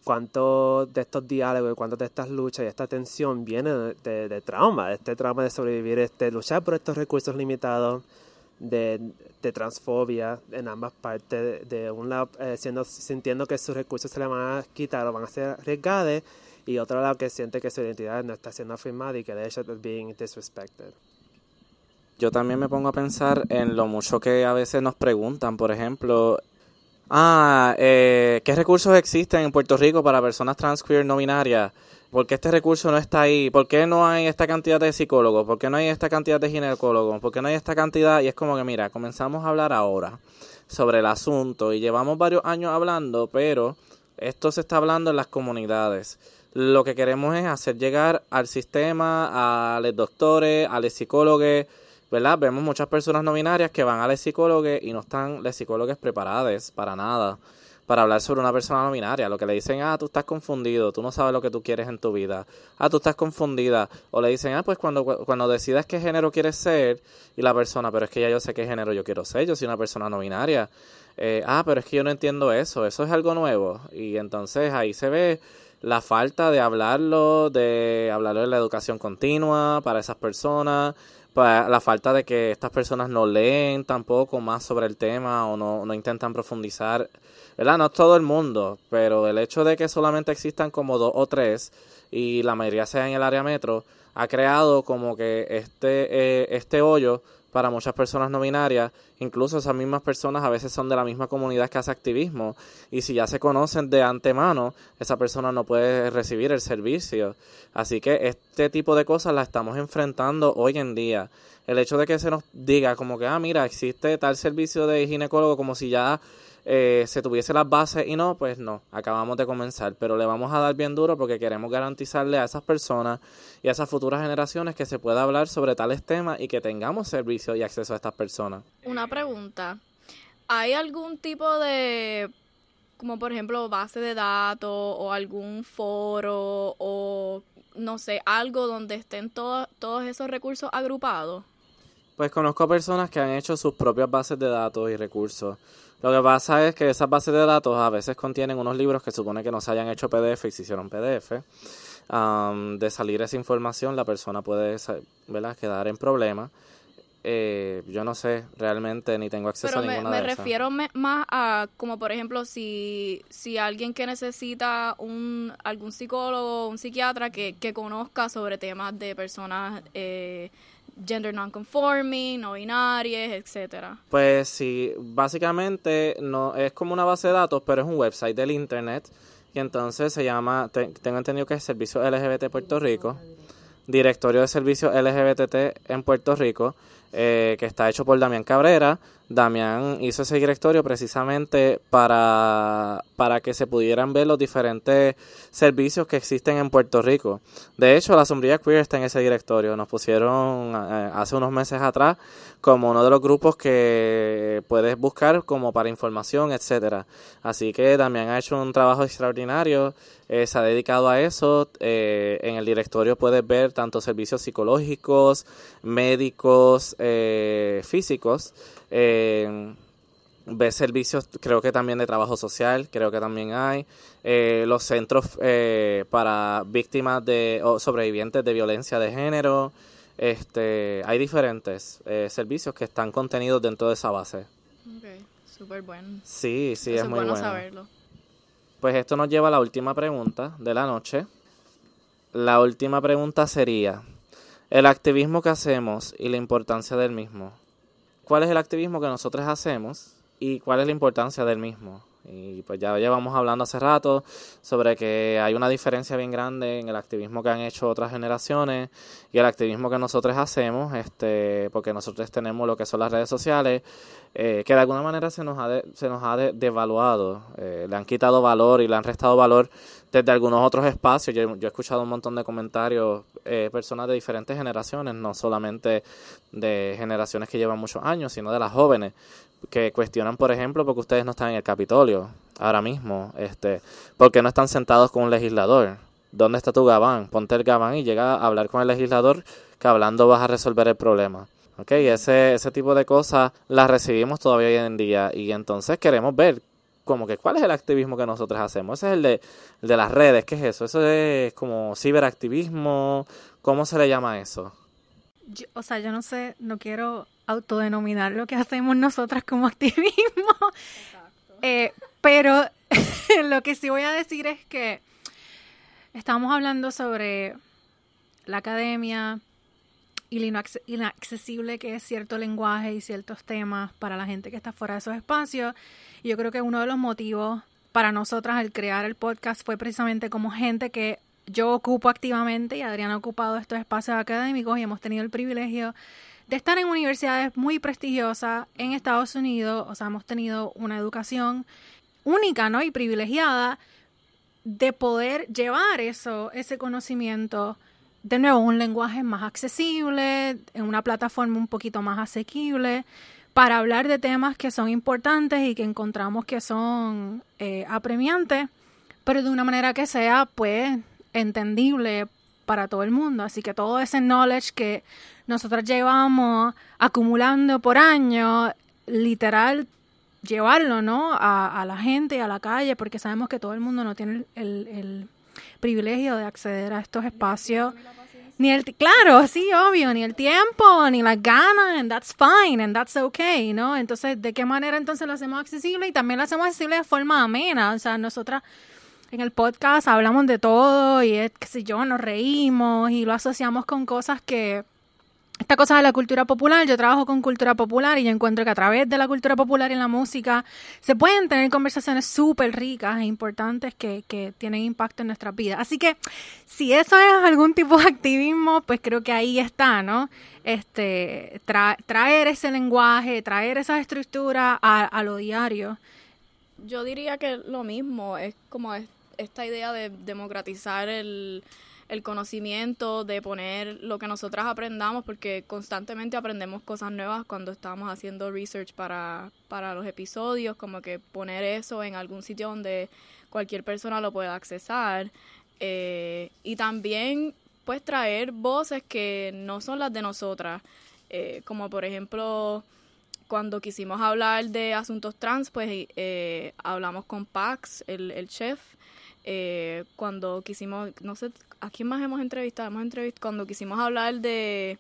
cuánto de estos diálogos y cuánto de estas luchas y esta tensión viene de, trauma, de este trauma de sobrevivir, este luchar por estos recursos limitados, de, transfobia en ambas partes, de, de un lado eh, siendo, sintiendo que sus recursos se le van a quitar o van a ser arriesgados, y otro lado que siente que su identidad no está siendo afirmada y que de hecho es being disrespected. Yo también me pongo a pensar en lo mucho que a veces nos preguntan, por ejemplo, ah, eh, ¿qué recursos existen en Puerto Rico para personas trans, queer, no binarias? ¿Por qué este recurso no está ahí? ¿Por qué no hay esta cantidad de psicólogos? ¿Por qué no hay esta cantidad de ginecólogos? ¿Por qué no hay esta cantidad? Y es como que, mira, comenzamos a hablar ahora sobre el asunto y llevamos varios años hablando, pero esto se está hablando en las comunidades. Lo que queremos es hacer llegar al sistema, a los doctores, a los psicólogos, ¿verdad? Vemos muchas personas no binarias que van a los psicólogos y no están los psicólogos preparados para nada para hablar sobre una persona no binaria. Lo que le dicen, ah, tú estás confundido, tú no sabes lo que tú quieres en tu vida. Ah, tú estás confundida. O le dicen, ah, pues cuando, cuando decidas qué género quieres ser, y la persona, pero es que ya yo sé qué género yo quiero ser, yo soy una persona no binaria. Eh, ah, pero es que yo no entiendo eso, eso es algo nuevo. Y entonces ahí se ve la falta de hablarlo, de hablarlo de la educación continua para esas personas, para la falta de que estas personas no leen tampoco más sobre el tema o no, no intentan profundizar, ¿verdad? No es todo el mundo, pero el hecho de que solamente existan como dos o tres y la mayoría sea en el área metro, ha creado como que este, eh, este hoyo para muchas personas no binarias, incluso esas mismas personas a veces son de la misma comunidad que hace activismo y si ya se conocen de antemano, esa persona no puede recibir el servicio. Así que este tipo de cosas las estamos enfrentando hoy en día. El hecho de que se nos diga como que, ah, mira, existe tal servicio de ginecólogo como si ya eh, se tuviese las bases y no, pues no, acabamos de comenzar, pero le vamos a dar bien duro porque queremos garantizarle a esas personas y a esas futuras generaciones que se pueda hablar sobre tales temas y que tengamos servicio y acceso a estas personas. Una pregunta, ¿hay algún tipo de, como por ejemplo, base de datos o algún foro o no sé, algo donde estén todos todos esos recursos agrupados? Pues conozco personas que han hecho sus propias bases de datos y recursos. Lo que pasa es que esas bases de datos a veces contienen unos libros que supone que no se hayan hecho PDF y se hicieron PDF. de salir esa información, la persona puede ¿verdad? quedar en problemas. Eh, yo no sé realmente ni tengo acceso Pero a ninguna me, de me esas. refiero más a, como por ejemplo, si, si alguien que necesita un algún psicólogo, un psiquiatra que, que conozca sobre temas de personas eh, gender non-conforming, no binarias, etcétera. Pues sí, básicamente no es como una base de datos, pero es un website del internet y entonces se llama, te- tengo entendido que es Servicio LGBT Puerto Rico, Directorio de Servicios LGBT en Puerto Rico, eh, que está hecho por Damián Cabrera. Damián hizo ese directorio precisamente para, para que se pudieran ver los diferentes servicios que existen en Puerto Rico. De hecho, la sombrilla queer está en ese directorio. Nos pusieron eh, hace unos meses atrás como uno de los grupos que puedes buscar como para información, etcétera. Así que Damián ha hecho un trabajo extraordinario, eh, se ha dedicado a eso. eh, en el directorio puedes ver tanto servicios psicológicos, médicos, eh, físicos. Eh, ves servicios, creo que también de trabajo social, creo que también hay. Eh, los centros eh, para víctimas de o sobrevivientes de violencia de género. Este, hay diferentes servicios que están contenidos dentro de esa base. Ok, súper bueno. Sí, sí, es muy bueno, bueno. saberlo. Pues esto nos lleva a la última pregunta de la noche. La última pregunta sería, el activismo que hacemos y la importancia del mismo. ¿Cuál es el activismo que nosotros hacemos y cuál es la importancia del mismo? Y pues ya llevamos hablando hace rato sobre que hay una diferencia bien grande en el activismo que han hecho otras generaciones y el activismo que nosotros hacemos, este, porque nosotros tenemos lo que son las redes sociales, eh, que de alguna manera se nos ha, de- se nos ha de- devaluado, eh, le han quitado valor y le han restado valor desde algunos otros espacios. Yo, yo he escuchado un montón de comentarios, eh, personas de diferentes generaciones, no solamente de generaciones que llevan muchos años, sino de las jóvenes, que cuestionan, por ejemplo, porque ustedes no están en el Capitolio ahora mismo, este, porque no están sentados con un legislador. ¿Dónde está tu gabán? Ponte el gabán y llega a hablar con el legislador, que hablando vas a resolver el problema. ¿Ok? Ese, ese tipo de cosas las recibimos todavía hoy en día y entonces queremos ver como que cuál es el activismo que nosotros hacemos. Ese es el de, de las redes. ¿Qué es eso? Eso es como ciberactivismo. ¿Cómo se le llama eso? Yo- o sea, yo no sé, no quiero autodenominar lo que hacemos nosotras como activismo. Eh, pero lo que sí voy a decir es que estamos hablando sobre la academia y lo inac- inaccesible que es cierto lenguaje y ciertos temas para la gente que está fuera de esos espacios. Y yo creo que uno de los motivos para nosotras al crear el podcast fue precisamente como gente que yo ocupo activamente y Adriana ha ocupado estos espacios académicos y hemos tenido el privilegio de estar en universidades muy prestigiosas en Estados Unidos, o sea, hemos tenido una educación única, ¿no? Y privilegiada de poder llevar eso, ese conocimiento, de nuevo, un lenguaje más accesible, en una plataforma un poquito más asequible, para hablar de temas que son importantes y que encontramos que son eh, apremiantes, pero de una manera que sea, pues, entendible para todo el mundo. Así que todo ese knowledge que nosotros llevamos acumulando por años, literal, llevarlo, ¿no? A, la gente, a la calle, porque sabemos que todo el mundo no tiene el, el privilegio de acceder a estos espacios ni el claro sí obvio ni el tiempo ni las ganas and that's fine and that's okay no entonces de qué manera entonces lo hacemos accesible y también lo hacemos accesible de forma amena o sea nosotras en el podcast hablamos de todo y es que si yo nos reímos y lo asociamos con cosas que esta cosa de la cultura popular, yo trabajo con cultura popular y yo encuentro que a través de la cultura popular y la música se pueden tener conversaciones súper ricas e importantes que, que tienen impacto en nuestra vida. Así que si eso es algún tipo de activismo, pues creo que ahí está, ¿no? Este, traer ese lenguaje, traer esas estructuras a, a lo diario. Yo diría que lo mismo, es como esta idea de democratizar el el conocimiento, de poner lo que nosotras aprendamos, porque constantemente aprendemos cosas nuevas cuando estamos haciendo research para, para los episodios, como que poner eso en algún sitio donde cualquier persona lo pueda accesar. Eh, y también pues traer voces que no son las de nosotras, eh, como por ejemplo cuando quisimos hablar de asuntos trans, pues eh, hablamos con Pax, el chef, eh, cuando quisimos, no sé, ¿a quién más hemos entrevistado? Hemos entrevistado cuando quisimos hablar de,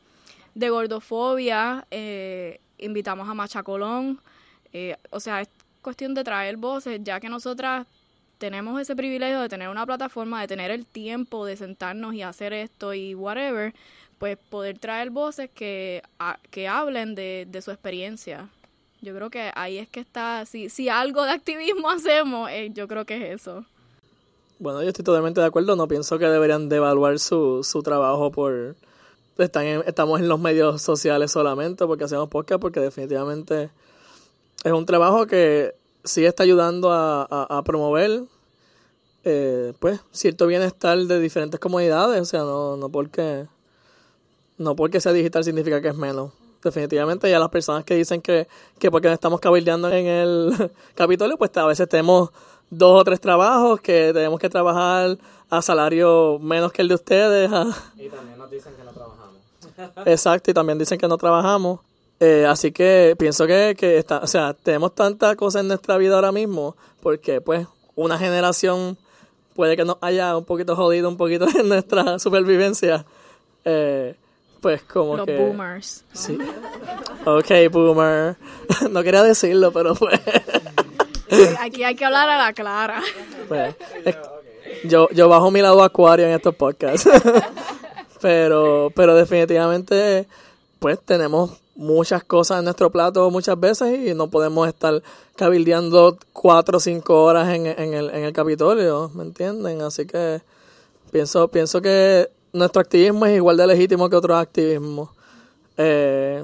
de gordofobia, eh, invitamos a Macha Colón, eh, o sea, es cuestión de traer voces, ya que nosotras tenemos ese privilegio de tener una plataforma, de tener el tiempo de sentarnos y hacer esto y whatever, pues poder traer voces que, que hablen de, de su experiencia. Yo creo que ahí es que está, si, si algo de activismo hacemos, yo creo que es eso. Bueno, yo estoy totalmente de acuerdo. No pienso que deberían devaluar su, su trabajo por... Están estamos en los medios sociales solamente porque hacemos podcast, porque definitivamente es un trabajo que sí está ayudando a, a, promover eh, pues cierto bienestar de diferentes comunidades. O sea, no, no porque no porque sea digital significa que es menos. Definitivamente, ya las personas que dicen que, que porque estamos cabildeando en el Capitolio, pues a veces tenemos dos o tres trabajos que tenemos que trabajar a salario menos que el de ustedes. Y también nos dicen que no trabajamos. Exacto, y también dicen que no trabajamos. Eh, así que pienso que, que está, o sea, tenemos tantas cosas en nuestra vida ahora mismo porque pues una generación puede que nos haya un poquito jodido un poquito en nuestra supervivencia. Eh, pues como Los que... boomers. Sí. Ok, boomer. no quería decirlo, pero pues... Aquí hay que hablar a la clara. Pues, yo, yo bajo mi lado acuario en estos podcasts. pero, pero definitivamente, pues tenemos muchas cosas en nuestro plato muchas veces y no podemos estar cabildeando cuatro o cinco horas en, en, el, en el Capitolio, ¿me entienden? Así que pienso, pienso que nuestro activismo es igual de legítimo que otros activismos. Eh,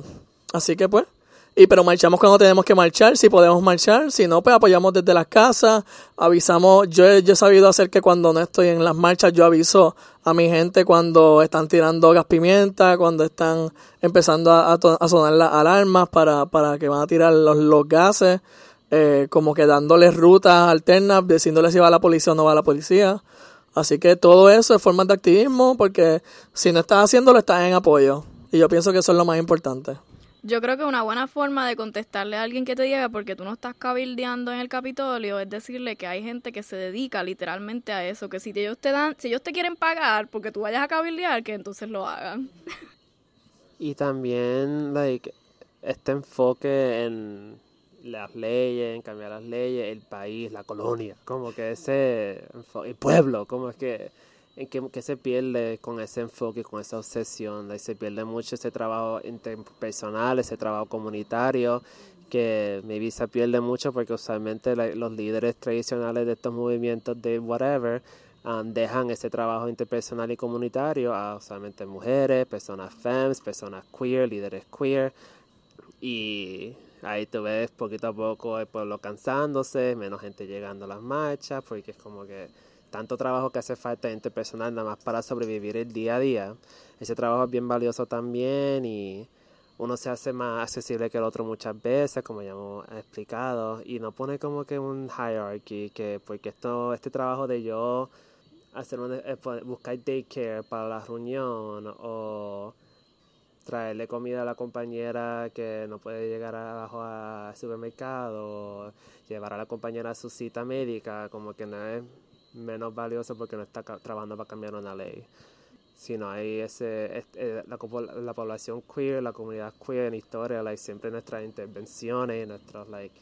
así que pues, y pero marchamos cuando tenemos que marchar, si podemos marchar, si no, pues apoyamos desde las casas, avisamos, yo, he sabido hacer que cuando no estoy en las marchas, yo aviso a mi gente cuando están tirando gas pimienta, cuando están empezando a, sonar las alarmas para, para que van a tirar los, los gases, eh, como que dándoles rutas alternas, diciéndoles si va la policía o no va la policía. Así que todo eso es forma de activismo, porque si no estás haciéndolo, estás en apoyo. Y yo pienso que eso es lo más importante. Yo creo que una buena forma de contestarle a alguien que te diga porque tú no estás cabildeando en el Capitolio es decirle que hay gente que se dedica literalmente a eso, que si ellos te dan, si ellos te quieren pagar porque tú vayas a cabildear, que entonces lo hagan. Y también, like, este enfoque en las leyes, en cambiar las leyes, el país, la colonia, como que ese, el pueblo, como es que en que, se pierde con ese enfoque, con esa obsesión, se pierde mucho ese trabajo interpersonal, ese trabajo comunitario, que maybe se pierde mucho porque usualmente los líderes tradicionales de estos movimientos de whatever um, dejan ese trabajo interpersonal y comunitario a usualmente mujeres, personas femmes, personas queer, líderes queer, y ahí tú ves poquito a poco el pueblo cansándose, menos gente llegando a las marchas, porque es como que tanto trabajo que hace falta interpersonal nada más para sobrevivir el día a día. Ese trabajo es bien valioso también y uno se hace más accesible que el otro muchas veces, como ya hemos explicado, y no pone como que un hierarchy, que porque esto, este trabajo de yo hacer un, buscar daycare para la reunión o traerle comida a la compañera que no puede llegar abajo al supermercado, llevar a la compañera a su cita médica, como que no es menos valioso porque no está trabajando para cambiar una ley. Sino hay ese, es- eh, la, la población queer, la comunidad queer en historia, like, siempre nuestras intervenciones, nuestros like,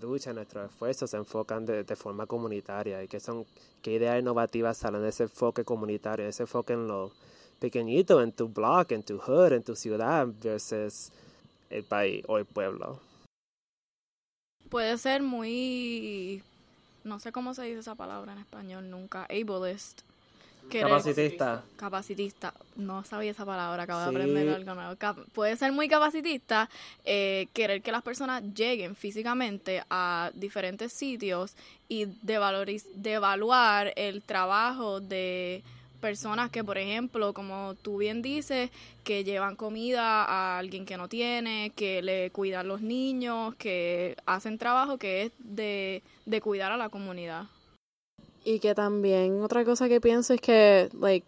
luchas, nuestros esfuerzos se enfocan de, de forma comunitaria y que son, qué ideas innovativas salen de ese enfoque comunitario, ese enfoque en lo pequeñito, en tu block, en tu hood, en tu ciudad versus el país o el pueblo. Puede ser muy... No sé cómo se dice esa palabra en español nunca. Ableist. Capacitista. capacitista. No sabía esa palabra, acabo de aprender algo nuevo. Cap- puede ser muy capacitista eh, querer que las personas lleguen físicamente a diferentes sitios y devaluar el trabajo de personas que, por ejemplo, como tú bien dices, que llevan comida a alguien que no tiene, que le cuidan los niños, que hacen trabajo que es de, de cuidar a la comunidad. Y que también otra cosa que pienso es que, like,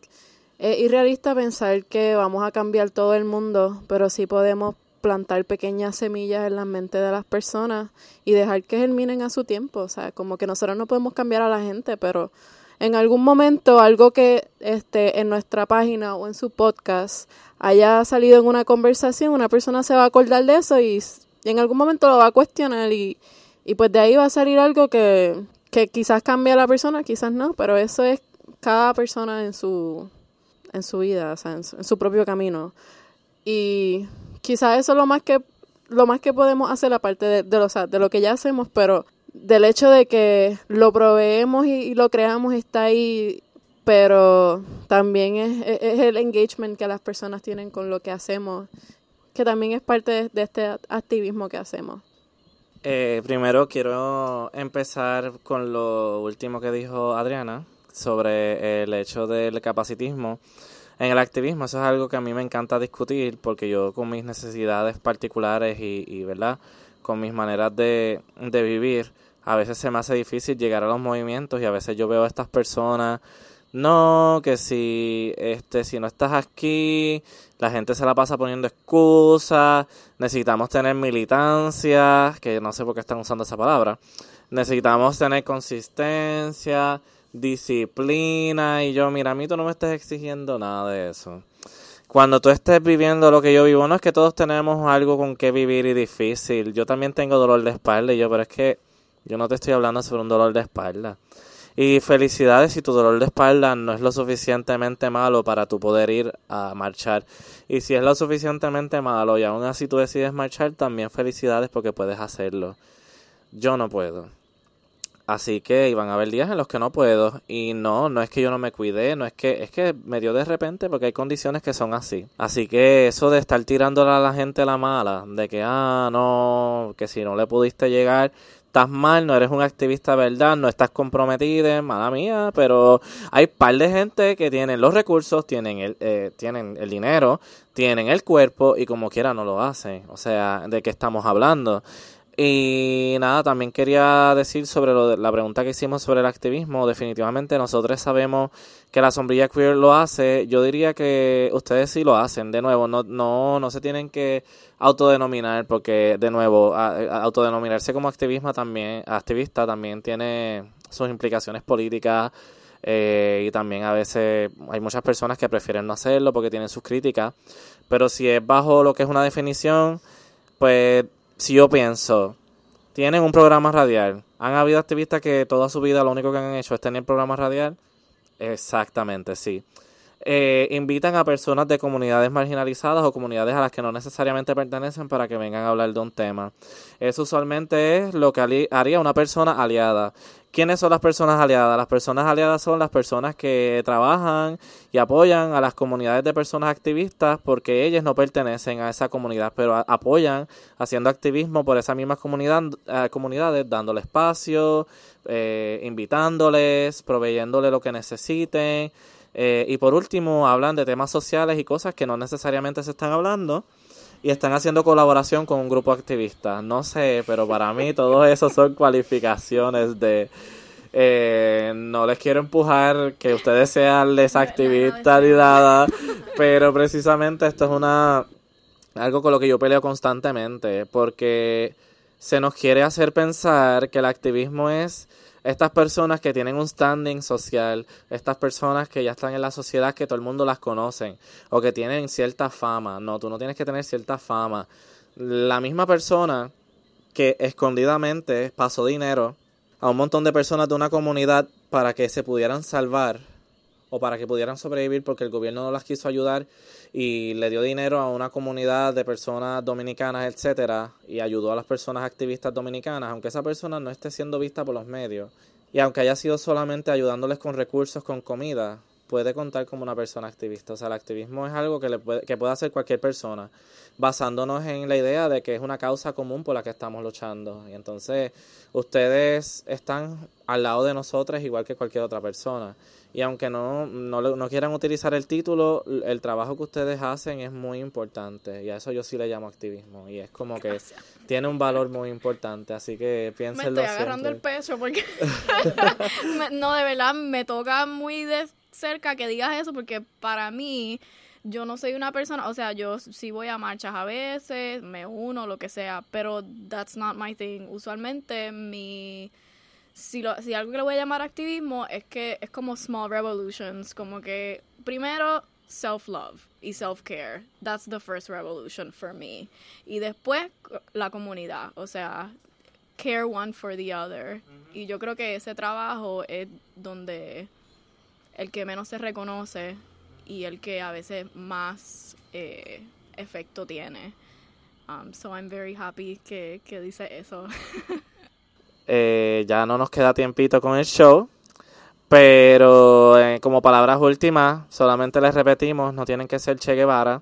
es irrealista pensar que vamos a cambiar todo el mundo, pero sí podemos plantar pequeñas semillas en la mente de las personas y dejar que germinen a su tiempo. O sea, como que nosotros no podemos cambiar a la gente, pero en algún momento algo que este en nuestra página o en su podcast haya salido en una conversación, una persona se va a acordar de eso y, y en algún momento lo va a cuestionar y, y pues de ahí va a salir algo que, que quizás cambie a la persona, quizás no, pero eso es cada persona en su en su vida, o sea, en su, en su propio camino. Y quizás eso es lo más que lo más que podemos hacer aparte de, de, lo, o sea, de lo que ya hacemos, pero del hecho de que lo proveemos y, lo creamos está ahí, pero también es, es- el engagement que las personas tienen con lo que hacemos, que también es parte de, de este activismo que hacemos. Eh, primero quiero empezar con lo último que dijo Adriana sobre el hecho del capacitismo. En el activismo eso es algo que a mí me encanta discutir porque yo con mis necesidades particulares y, y ¿verdad? con mis maneras de, de vivir, a veces se me hace difícil llegar a los movimientos y a veces yo veo a estas personas, no, que si, este, si no estás aquí, la gente se la pasa poniendo excusas, necesitamos tener militancia, que no sé por qué están usando esa palabra, necesitamos tener consistencia, disciplina, y yo, mira, a mí tú no me estás exigiendo nada de eso. Cuando tú estés viviendo lo que yo vivo, no es que todos tenemos algo con que vivir y difícil. Yo también tengo dolor de espalda y yo, pero es que yo no te estoy hablando sobre un dolor de espalda. Y felicidades si tu dolor de espalda no es lo suficientemente malo para tu poder ir a marchar. Y si es lo suficientemente malo y aún así tú decides marchar, también felicidades porque puedes hacerlo. Yo no puedo. Así que iban a haber días en los que no puedo. Y no, no es que yo no me cuidé, no es que, es que me dio de repente porque hay condiciones que son así. Así que eso de estar tirándole a la gente la mala, de que, ah, no, que si no le pudiste llegar, estás mal, no eres un activista verdad, no estás comprometido, mala mía, pero hay par de gente que tienen los recursos, tienen el, eh, tienen el dinero, tienen el cuerpo y como quiera no lo hacen. O sea, ¿de qué estamos hablando? Y nada, también quería decir sobre lo de- la pregunta que hicimos sobre el activismo. Definitivamente nosotros sabemos que la sombrilla queer lo hace. Yo diría que ustedes sí lo hacen. De nuevo, no, no, no se tienen que autodenominar porque, de nuevo, autodenominarse como activismo también, activista también tiene sus implicaciones políticas. eh, y también a veces hay muchas personas que prefieren no hacerlo porque tienen sus críticas. Pero si es bajo lo que es una definición, pues si yo pienso, tienen un programa radial, han habido activistas que toda su vida lo único que han hecho es tener programa radial, exactamente, sí. Eh, invitan a personas de comunidades marginalizadas o comunidades a las que no necesariamente pertenecen para que vengan a hablar de un tema. Eso usualmente es lo que haría una persona aliada. ¿Quiénes son las personas aliadas? Las personas aliadas son las personas que trabajan y apoyan a las comunidades de personas activistas porque ellas no pertenecen a esa comunidad, pero apoyan haciendo activismo por esas mismas eh, comunidades, dándole espacio, eh, invitándoles, proveyéndole lo que necesiten. Eh, y por último, hablan de temas sociales y cosas que no necesariamente se están hablando. y están haciendo colaboración con un grupo activista. No sé, pero para mí todo eso son cualificaciones de... Eh, no les quiero empujar que ustedes sean desactivistas ni nada, pero precisamente esto es una algo con lo que yo peleo constantemente, porque se nos quiere hacer pensar que el activismo es estas personas que tienen un standing social, estas personas que ya están en la sociedad que todo el mundo las conoce o que tienen cierta fama. No, tú no tienes que tener cierta fama. La misma persona que escondidamente pasó dinero a un montón de personas de una comunidad para que se pudieran salvar o para que pudieran sobrevivir porque el gobierno no las quiso ayudar y le dio dinero a una comunidad de personas dominicanas, etcétera, y ayudó a las personas activistas dominicanas, aunque esa persona no esté siendo vista por los medios. Y aunque haya sido solamente ayudándoles con recursos, con comida, puede contar como una persona activista. O sea, el activismo es algo que, le puede, que puede hacer cualquier persona, basándonos en la idea de que es una causa común por la que estamos luchando. Y entonces, ustedes están al lado de nosotros igual que cualquier otra persona. Y aunque no, no, no quieran utilizar el título, el trabajo que ustedes hacen es muy importante. Y a eso yo sí le llamo activismo. Y es como que tiene un valor muy importante. Así que piénsenlo Me estoy agarrando el pecho porque... no, de verdad, me toca muy de cerca que digas eso porque para mí yo no soy una persona, o sea, yo sí voy a marchas a veces, me uno, lo que sea, pero that's not my thing. Usualmente mi si, lo, si algo que le voy a llamar activismo es que es como small revolutions, como que primero self-love y self-care. That's the first revolution for me. Y después la comunidad, o sea, care one for the other. Y yo creo que ese trabajo es donde el que menos se reconoce y el que a veces más eh, efecto tiene. Um, so I'm very happy que, que dice eso. Eh, ya no nos queda tiempito con el show. Pero eh, como palabras últimas, solamente les repetimos, no tienen que ser Che Guevara.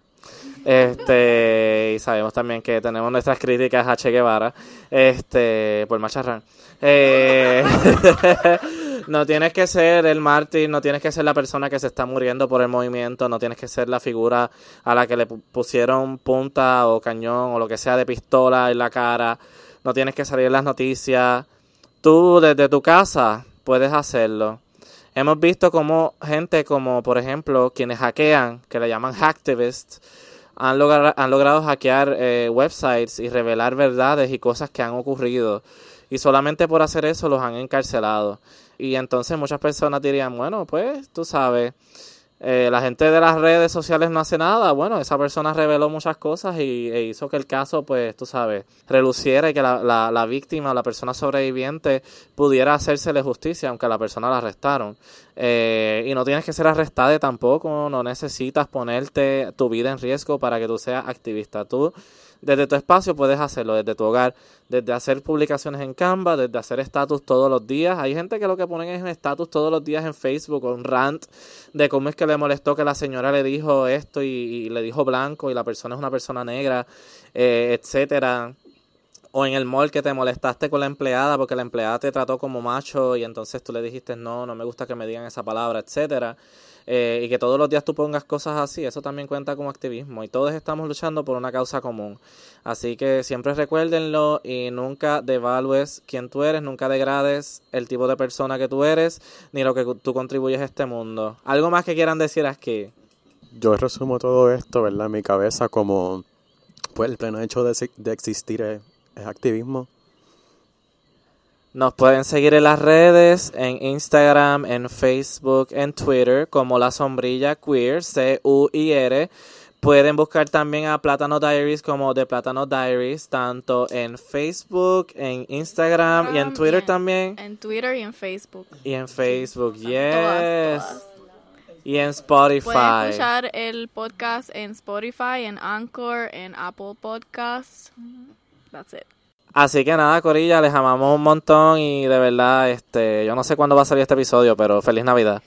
Este, y sabemos también que tenemos nuestras críticas a Che Guevara, este, por macharrán. Eh, no tienes que ser el mártir, no tienes que ser la persona que se está muriendo por el movimiento, no tienes que ser la figura a la que le pusieron punta o cañón o lo que sea de pistola en la cara, no tienes que salir en las noticias, Tú desde tu casa puedes hacerlo. Hemos visto como gente como, por ejemplo, quienes hackean, que le llaman hacktivists, han, han logrado hackear eh, websites y revelar verdades y cosas que han ocurrido. Y solamente por hacer eso los han encarcelado. Y entonces muchas personas dirían, bueno, pues tú sabes, eh, la gente de las redes sociales no hace nada. Bueno, esa persona reveló muchas cosas y e hizo que el caso, pues, tú sabes, reluciera y que la, la, la víctima, la persona sobreviviente, pudiera hacérsele justicia, aunque a la persona la arrestaron. Eh, y no tienes que ser arrestada tampoco, no necesitas ponerte tu vida en riesgo para que tú seas activista. Tú desde tu espacio puedes hacerlo, desde tu hogar, desde hacer publicaciones en Canva, desde hacer estatus todos los días. Hay gente que lo que ponen es un estatus todos los días en Facebook, un rant de cómo es que le molestó que la señora le dijo esto y, le dijo blanco y la persona es una persona negra, eh, etcétera o en el mall que te molestaste con la empleada porque la empleada te trató como macho y entonces tú le dijiste no, no me gusta que me digan esa palabra, etcétera. Eh, y que todos los días tú pongas cosas así, eso también cuenta como activismo y todos estamos luchando por una causa común. Así que siempre recuérdenlo y nunca devalúes quién tú eres, nunca degrades el tipo de persona que tú eres ni lo que tú contribuyes a este mundo. ¿Algo más que quieran decir aquí? Yo resumo todo esto, ¿verdad? En mi cabeza como, pues el pleno hecho de, existir es activismo nos pueden seguir en las redes, en Instagram, en Facebook, en Twitter, como La Sombrilla Queer, C-U-I-R. Pueden buscar también a Plátano Diaries como de Plátano Diaries, tanto en Facebook, en Instagram y en Twitter también. En Twitter y en Facebook. Y en Facebook, yes. Y en Spotify. Pueden escuchar el podcast en Spotify, en Anchor, en Apple Podcasts. That's it. Así que nada, Corilla, les amamos un montón y de verdad, este, yo no sé cuándo va a salir este episodio, pero feliz Navidad.